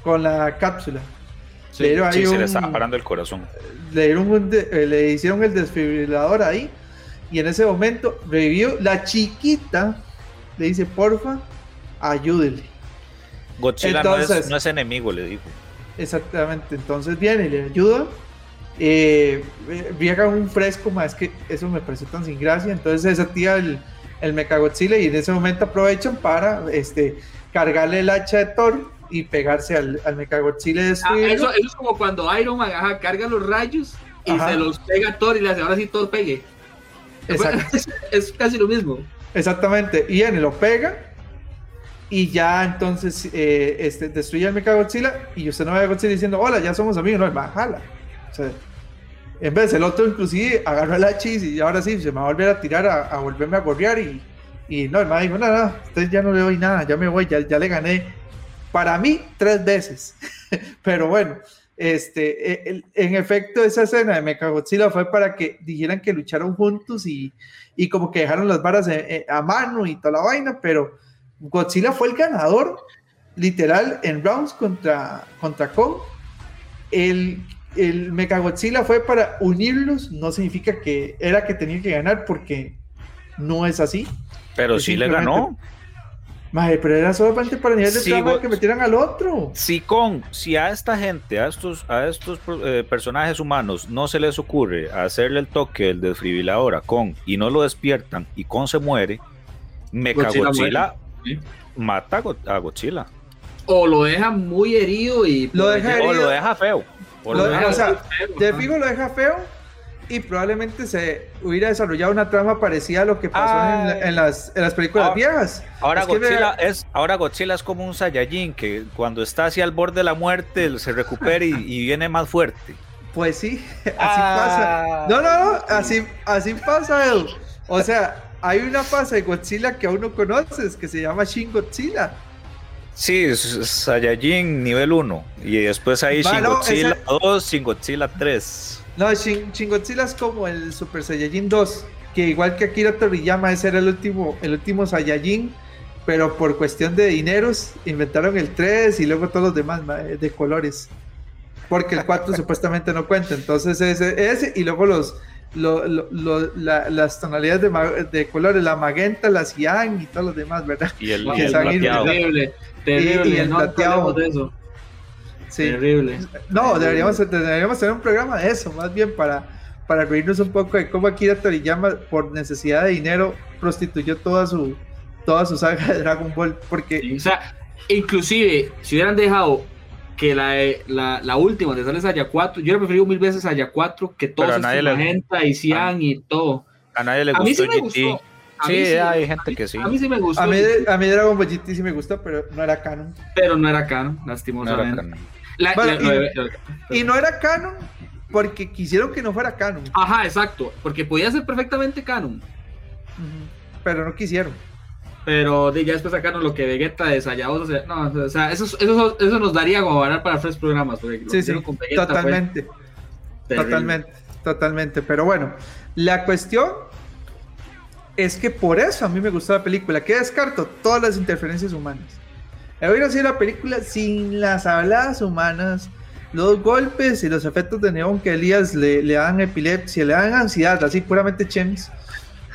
con la cápsula. Sí, se le estaba parando el corazón. Le, dieron eh, le hicieron el desfibrilador ahí y en ese momento revivió la chiquita, le dice, porfa, ayúdele. Godzilla no, es, enemigo, le dijo. Exactamente, entonces viene y le ayuda. Eh, viaja un fresco, más que eso me parece tan sin gracia. Entonces se desactiva el, el Mechagodzilla y en ese momento aprovechan para este, cargarle el hacha de Thor y pegarse al, al Mechagodzilla. Ah, eso, es como cuando Iron Man carga los rayos y se los pega a Thor y le hace ahora sí Thor pegue. [laughs] Es, casi lo mismo. Exactamente. Y en lo pega y ya entonces eh, este, destruye al Mechagodzilla y usted no ve a Godzilla diciendo, hola, ya somos amigos, no. O sea, en vez el otro inclusive agarró el hachis y ahora sí, se me va a volver a tirar a, volverme a gorrear y, y no, el man dijo, nada, usted ya no le doy nada, ya me voy, ya, ya le gané. Para mí, tres veces. [laughs] Pero bueno, este, e, en efecto, esa escena de Mechagodzilla fue para que dijeran que lucharon juntos y, y como que dejaron las varas a mano y toda la vaina, pero Godzilla fue el ganador, literal, en rounds contra, contra Kong. El, el Mechagodzilla fue para unirlos, no significa que era que tenía que ganar porque no es así. Pero sí le ganó. Madre, pero era solamente para nivel de sí, que metieran al otro. Si con, si a esta gente, a estos, a estos eh, personajes humanos no se les ocurre hacerle el toque del desfibrilador a Kong y no lo despiertan y Kong se muere, Mechagodzilla mata a Godzilla. O lo deja muy herido y lo deja o lo deja feo. O, lo, deja, o sea, de fijo lo deja feo y probablemente se hubiera desarrollado una trama parecida a lo que pasó en, las, en, las, películas ahora, viejas. Ahora Godzilla, es, ahora Godzilla es como un Saiyajin que cuando está hacia el borde de la muerte se recupera [laughs] y, viene más fuerte. Pues sí, [laughs] así pasa. No, no, no, así, así pasa, Edu. O sea, hay una fase de Godzilla que aún no conoces que se llama Shin Godzilla. Sí, Saiyajin nivel 1. Y después hay Shin Godzilla 2, Shin Godzilla 3. No, Shin, Godzilla es como el Super Saiyajin 2, que igual que Akira Toriyama, ese era el último, el último Saiyajin, pero por cuestión de dineros inventaron el 3 y luego todos los demás de colores. Porque el 4 [laughs] supuestamente no cuenta, entonces ese, ese y luego los, las tonalidades de, de, colores, la magenta, la cian y todos los demás, ¿verdad? Y el, [laughs] y el terrible, terrible, y, el no plateado. de eso. Terrible. No, deberíamos, deberíamos tener un programa de eso, más bien para, para reírnos un poco de cómo Akira Toriyama, por necesidad de dinero, prostituyó toda su, toda su saga de Dragon Ball. Porque... o sea, inclusive, si hubieran dejado que la, la, la última de sale Saya 4, yo he preferido mil veces Saya 4 que todos Magenta y Cian y todo. A nadie le gustó. A mí sí me gustó. sí, hay gente que sí. A mí sí me gustó. A mí, a mí Dragon Ball GT sí me gustó, pero no era canon. Pero no era canon, lastimosamente. No era canon y, no era canon porque quisieron que no fuera canon. Ajá, exacto, porque podía ser perfectamente canon. Pero no quisieron. Pero ya después sacaron lo que Vegeta desayado. O sea, no, o sea, eso, eso, eso nos daría como ganar para tres programas. sí, sí, totalmente. Totalmente, totalmente. Pero bueno, la cuestión es que por eso a mí me gustó la película. ¿Qué descarto? Todas las interferencias humanas. Hubiera sido la película sin las habladas humanas, los golpes y los efectos de neón que Elías le, le dan epilepsia, le dan ansiedad, así puramente chems.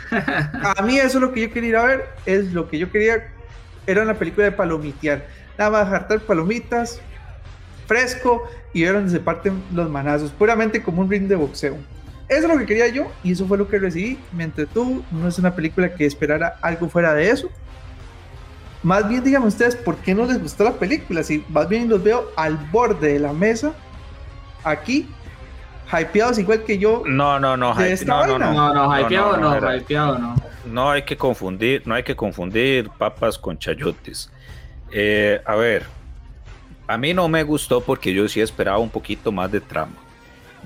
[laughs] A mí eso es lo que yo quería ir a ver, es lo que yo quería, era una película de palomitear, nada más hartar palomitas, fresco y ver donde se parten los manazos, puramente como un ring de boxeo. Eso es lo que quería yo y eso fue lo que recibí. Me entretuvo, no es una película que esperara algo fuera de eso. Más bien díganme ustedes por qué no les gustó la película. Si más bien los veo al borde de la mesa, aquí, hypeados igual que yo. No, no, no, no, no, no, no, hypeado no, hypeado no. No hay que confundir, no hay que confundir papas con chayotes. Eh, a ver, a mí no me gustó porque yo sí esperaba un poquito más de trama.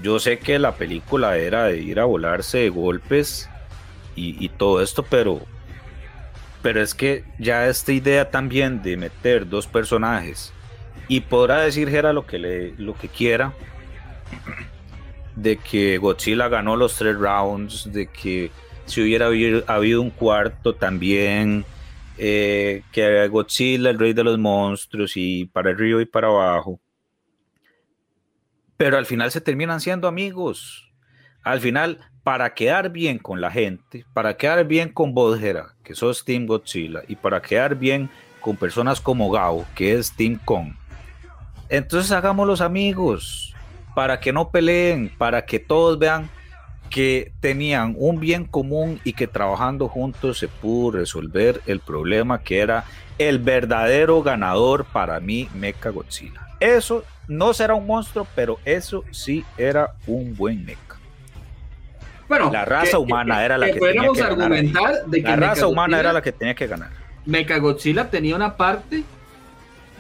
Yo sé que la película era de ir a volarse de golpes y, y todo esto, pero pero es que ya esta idea también de meter dos personajes y podrá decir Gera lo que, le, lo que quiera de que Godzilla ganó los tres rounds, de que si hubiera habido, un cuarto también, eh, que Godzilla, el rey de los monstruos, y para río y para abajo. Pero al final se terminan siendo amigos. Al final para quedar bien con la gente, para quedar bien con Bodgera, que sos Team Godzilla, y para quedar bien con personas como Gao, que es Team Kong. Entonces hagamos los amigos, para que no peleen, para que todos vean que tenían un bien común y que trabajando juntos se pudo resolver el problema que era el verdadero ganador para mí, Mecha Godzilla. Eso no será un monstruo, pero eso sí era un buen mecha. Bueno, la raza humana era la que, tenía que argumentar De que la raza humana era la que tenía que ganar. Mechagodzilla tenía una parte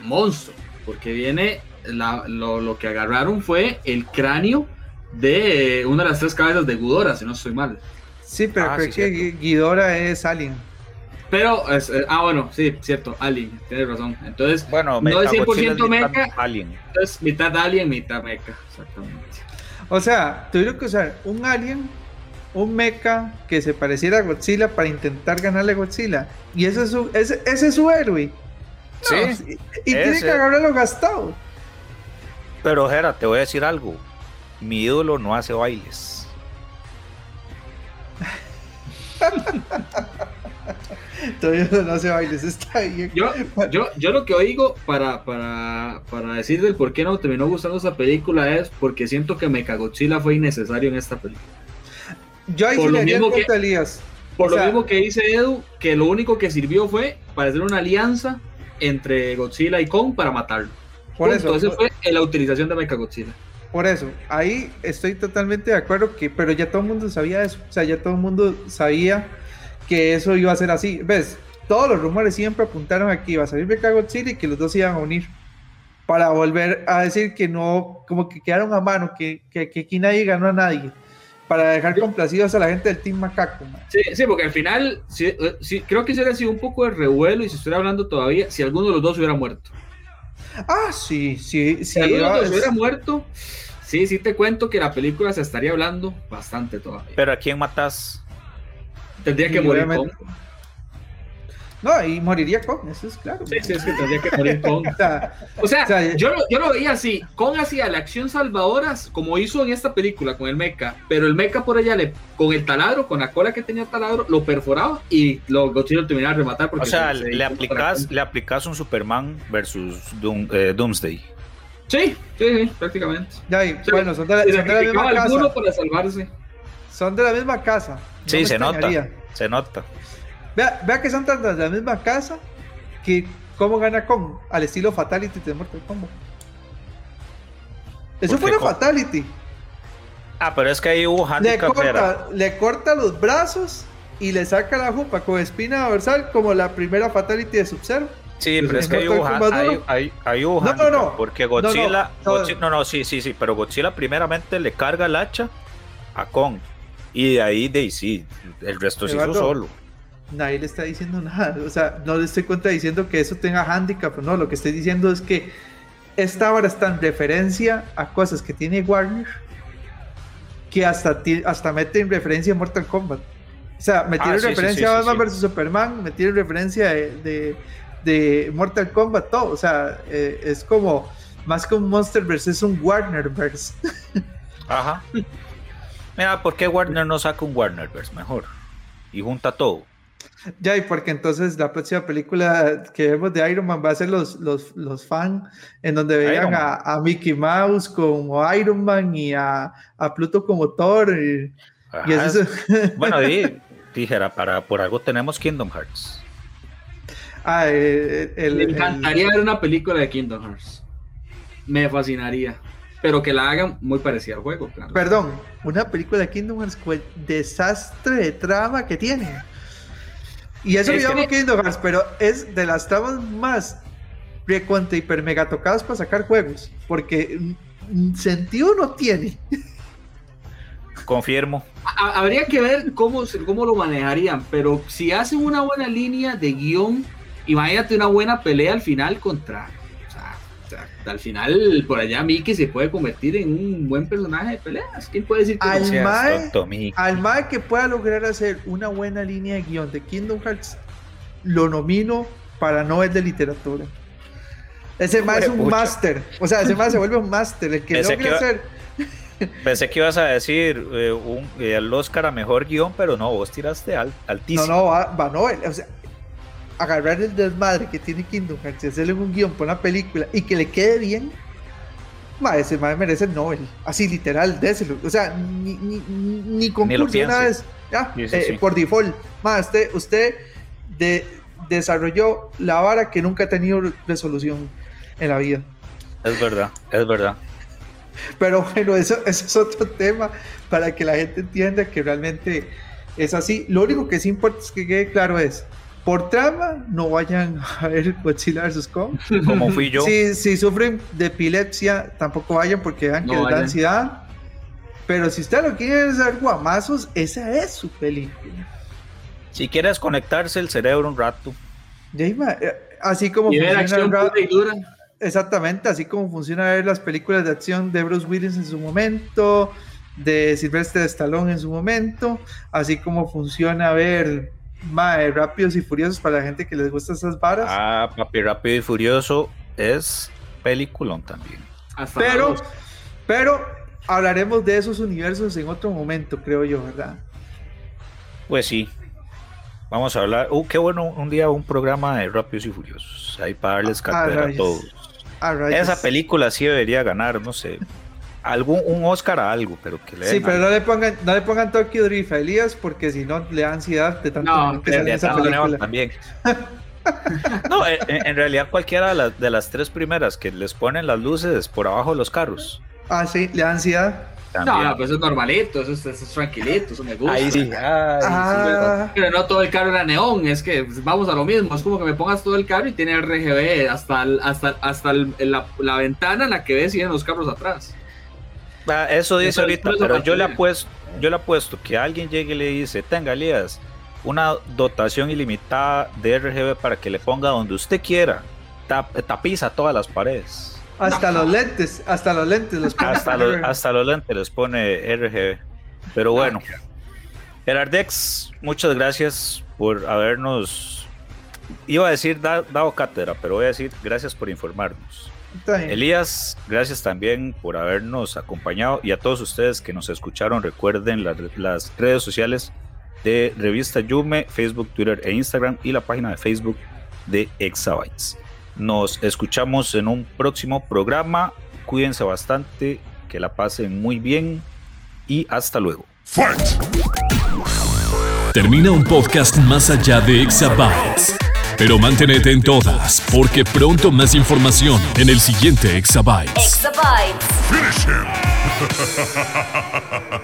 monstruo, porque viene lo, que agarraron fue el cráneo de una de las tres cabezas de Gudora, si no estoy mal. Sí, pero ah, creo que Ghidorah es Alien. Pero, es, eh, ah, bueno, sí, cierto, Alien, tienes razón. Entonces, bueno, no es 100% mecha, alien. Entonces, mitad Alien, mitad mecha, exactamente. O sea, tuvieron que usar un Alien un mecha que se pareciera a Godzilla para intentar ganarle a Godzilla. Y ese es su, ese, es su héroe. sí. Y, tiene que haberlo gastado. Pero, Jera, te voy a decir algo. Mi ídolo no hace bailes. [laughs] Todavía no hace bailes, está bien. Yo, yo, yo lo que oigo para, para, para decir del por qué no terminó gustando esa película es porque siento que Godzilla fue innecesario en esta película. Yo ahí por lo mismo que. Por lo mismo que dice Edu, que lo único que sirvió fue para hacer una alianza entre Godzilla y Kong para matarlo. Por eso. Entonces fue la utilización de Mechagodzilla. por eso, ahí estoy totalmente de acuerdo que, pero ya todo el mundo sabía eso, o sea, ya todo el mundo sabía que eso iba a ser así. ¿Ves? Todos los rumores siempre apuntaron a que iba a salir Mecha Godzilla y que los dos se iban a unir para volver a decir que no, como que quedaron a mano, que, que, que aquí nadie ganó a nadie para dejar complacidos a la gente del Team Macaco. Sí, sí, porque al final, sí, eh, sí, creo que se hubiera sido un poco de revuelo y se estuviera hablando todavía si alguno de los dos hubiera muerto. Ah, sí, sí, sí. Si alguno de los dos hubiera muerto, sí, sí te cuento que la película se estaría hablando bastante todavía. Pero ¿a quién matas? Tendría que morir con. No, y moriría con, eso es claro. Sí, sí, es que tendría que morir con. [laughs] o sea, o sea, o sea yo, lo, yo, lo, veía así, con hacía la acción salvadoras, como hizo en esta película con el mecha, pero el mecha por allá, le, con el taladro, con la cola que tenía el taladro, lo perforaba y lo Godzilla lo terminaba de rematar. Porque o sea, se, le, aplicas, le aplicas un Superman versus Doom, eh, Doomsday. Sí, sí, sí, prácticamente. Ya, y, bueno, son de, la, son de la misma casa. para salvarse. Son de la misma casa. No sí, se nota, se nota. Vea, vea que son tantas de la misma casa que cómo gana con al estilo Fatality de Mortal Kombat. Eso fue una Fatality. Ah, pero es que ahí hubo le corta, le corta los brazos y le saca la jupa con espina dorsal como la primera Fatality de Sub-Zero. Sí, pero es que hay hubo, hay, hay, hay hubo no, no, no, porque Godzilla no, Godzilla no, no, sí, sí, sí, pero Godzilla primeramente le carga el hacha a Kong y de ahí de sí, el resto se hizo solo nadie le está diciendo [laughs] nada. O sea, no le estoy contradiciendo que eso tenga handicap, no. Lo que estoy diciendo es que esta obra está en referencia a cosas que tiene Warner que hasta, hasta mete en referencia a Mortal Kombat. O sea, me tiene ah, referencia sí, sí, a Batman vs Superman, me tiene referencia de, de, de, Mortal Kombat, todo. O sea, eh, es como más que un Monsterverse, es un Warnerverse. [laughs] Ajá. Mira, ¿por qué Warner no saca un Warnerverse mejor? Y junta todo. Ya, y porque entonces la próxima película que vemos de Iron Man va a ser los, los, los fans, en donde vean a, a, Mickey Mouse como Iron Man y a, a Pluto como Thor. Y, y eso... Bueno, di, [laughs] dijera, para, por algo tenemos Kingdom Hearts. Ah, el, el, Me encantaría ver una película de Kingdom Hearts. Me fascinaría. Pero que la hagan muy parecida al juego, claro. Perdón, una película de Kingdom Hearts con el desastre de trama que tiene. Y eso es que... Kingdom Hearts, pero es de las tramas más recontra hiper mega tocadas para sacar juegos, porque sentido no tiene. [laughs] Confirmo. Habría que ver cómo, cómo lo manejarían, pero si hacen una buena línea de guion, imagínate una buena pelea al final contra al final por allá Mickey se puede convertir en un buen personaje de peleas. ¿Quién puede decir que al, no? mae, al mae que pueda lograr hacer una buena línea de guion de Kingdom Hearts, lo nomino para Nobel de literatura. Ese mae es un máster. O sea, ese mae se vuelve un máster. El que Pensé logra hacer. Pensé que ibas a decir eh, un, eh, el Oscar a mejor guion, pero no, vos tiraste al, altísimo. No, no, va, va Nobel. O sea, agarrar el desmadre que tiene Kingdom Hearts y hacerle un guion para una película y que le quede bien, ma, ese madre merece el Nobel. Así literal, déselo. O sea, ni, ni, ni concurso, ni nada es, ya, sí, sí, eh, sí. por default. Ma, usted, usted de, desarrolló la vara que nunca ha tenido resolución en la vida. Es verdad, es verdad. Pero bueno, eso, eso es otro tema para que la gente entienda que realmente es así. Lo único que sí importa es que quede claro es, por trama, no vayan [laughs] a ver Godzilla vs. Kong. Como fui yo. Si, si sufren de epilepsia, tampoco vayan porque vean que no les da ansiedad. Pero si usted lo quiere hacer guamazos, esa es su película. Si quiere desconectarse el cerebro un rato. Eh, así como y funciona y dura. Exactamente, así como funciona ver las películas de acción de Bruce Willis en su momento, de Sylvester Stallone en su momento, así como funciona ver Mae, Rápidos y Furiosos para la gente que les gusta esas varas. Ah, papi, Rápido y Furioso es peliculón también. Hasta pero, pero hablaremos de esos universos en otro momento, creo yo, ¿verdad? Pues sí. Vamos a hablar. Uh, qué bueno un día un programa de Rápidos y Furiosos. Ahí para darles cátedra a, a todos. A Esa película sí debería ganar, no sé algún un Oscar a algo, pero que le Sí, pero no le pongan, no le pongan Tokyo Drift a Elías porque si no le da ansiedad de tanto no, que sale esa película. También. [laughs] no, en, en, realidad cualquiera de las, de las, tres primeras que les ponen las luces por abajo de los carros. Ah, sí, le da ansiedad. No, no, pues eso es normalito, eso es, eso es, tranquilito, eso me gusta. Ahí sí, ah. Pero no todo el carro era neón, es que vamos a lo mismo, es como que me pongas todo el carro y tiene RGB hasta, hasta, hasta la, la, ventana en la que ves y los carros atrás. Ah, eso dice ahorita, pero yo le apuesto, yo le apuesto que alguien llegue y le dice, tenga Elías, una dotación ilimitada de RGB para que le ponga donde usted quiera, tapiza todas las paredes. Hasta los lentes, hasta los lentes los pone. Hasta, los, hasta los lentes les pone RGB. Pero bueno, Gerardex, muchas gracias por habernos. Iba a decir dado cátedra, pero voy a decir gracias por informarnos. Elías, gracias también por habernos acompañado y a todos ustedes que nos escucharon, recuerden las, las redes sociales de Revista Yume, Facebook, Twitter e Instagram y la página de Facebook de Exabytes. Nos escuchamos en un próximo programa. Cuídense bastante, que la pasen muy bien y hasta luego. Termina un podcast más allá de Exabytes. Pero manténete en todas, porque pronto más información en el siguiente Exabytes. Exabytes. [laughs]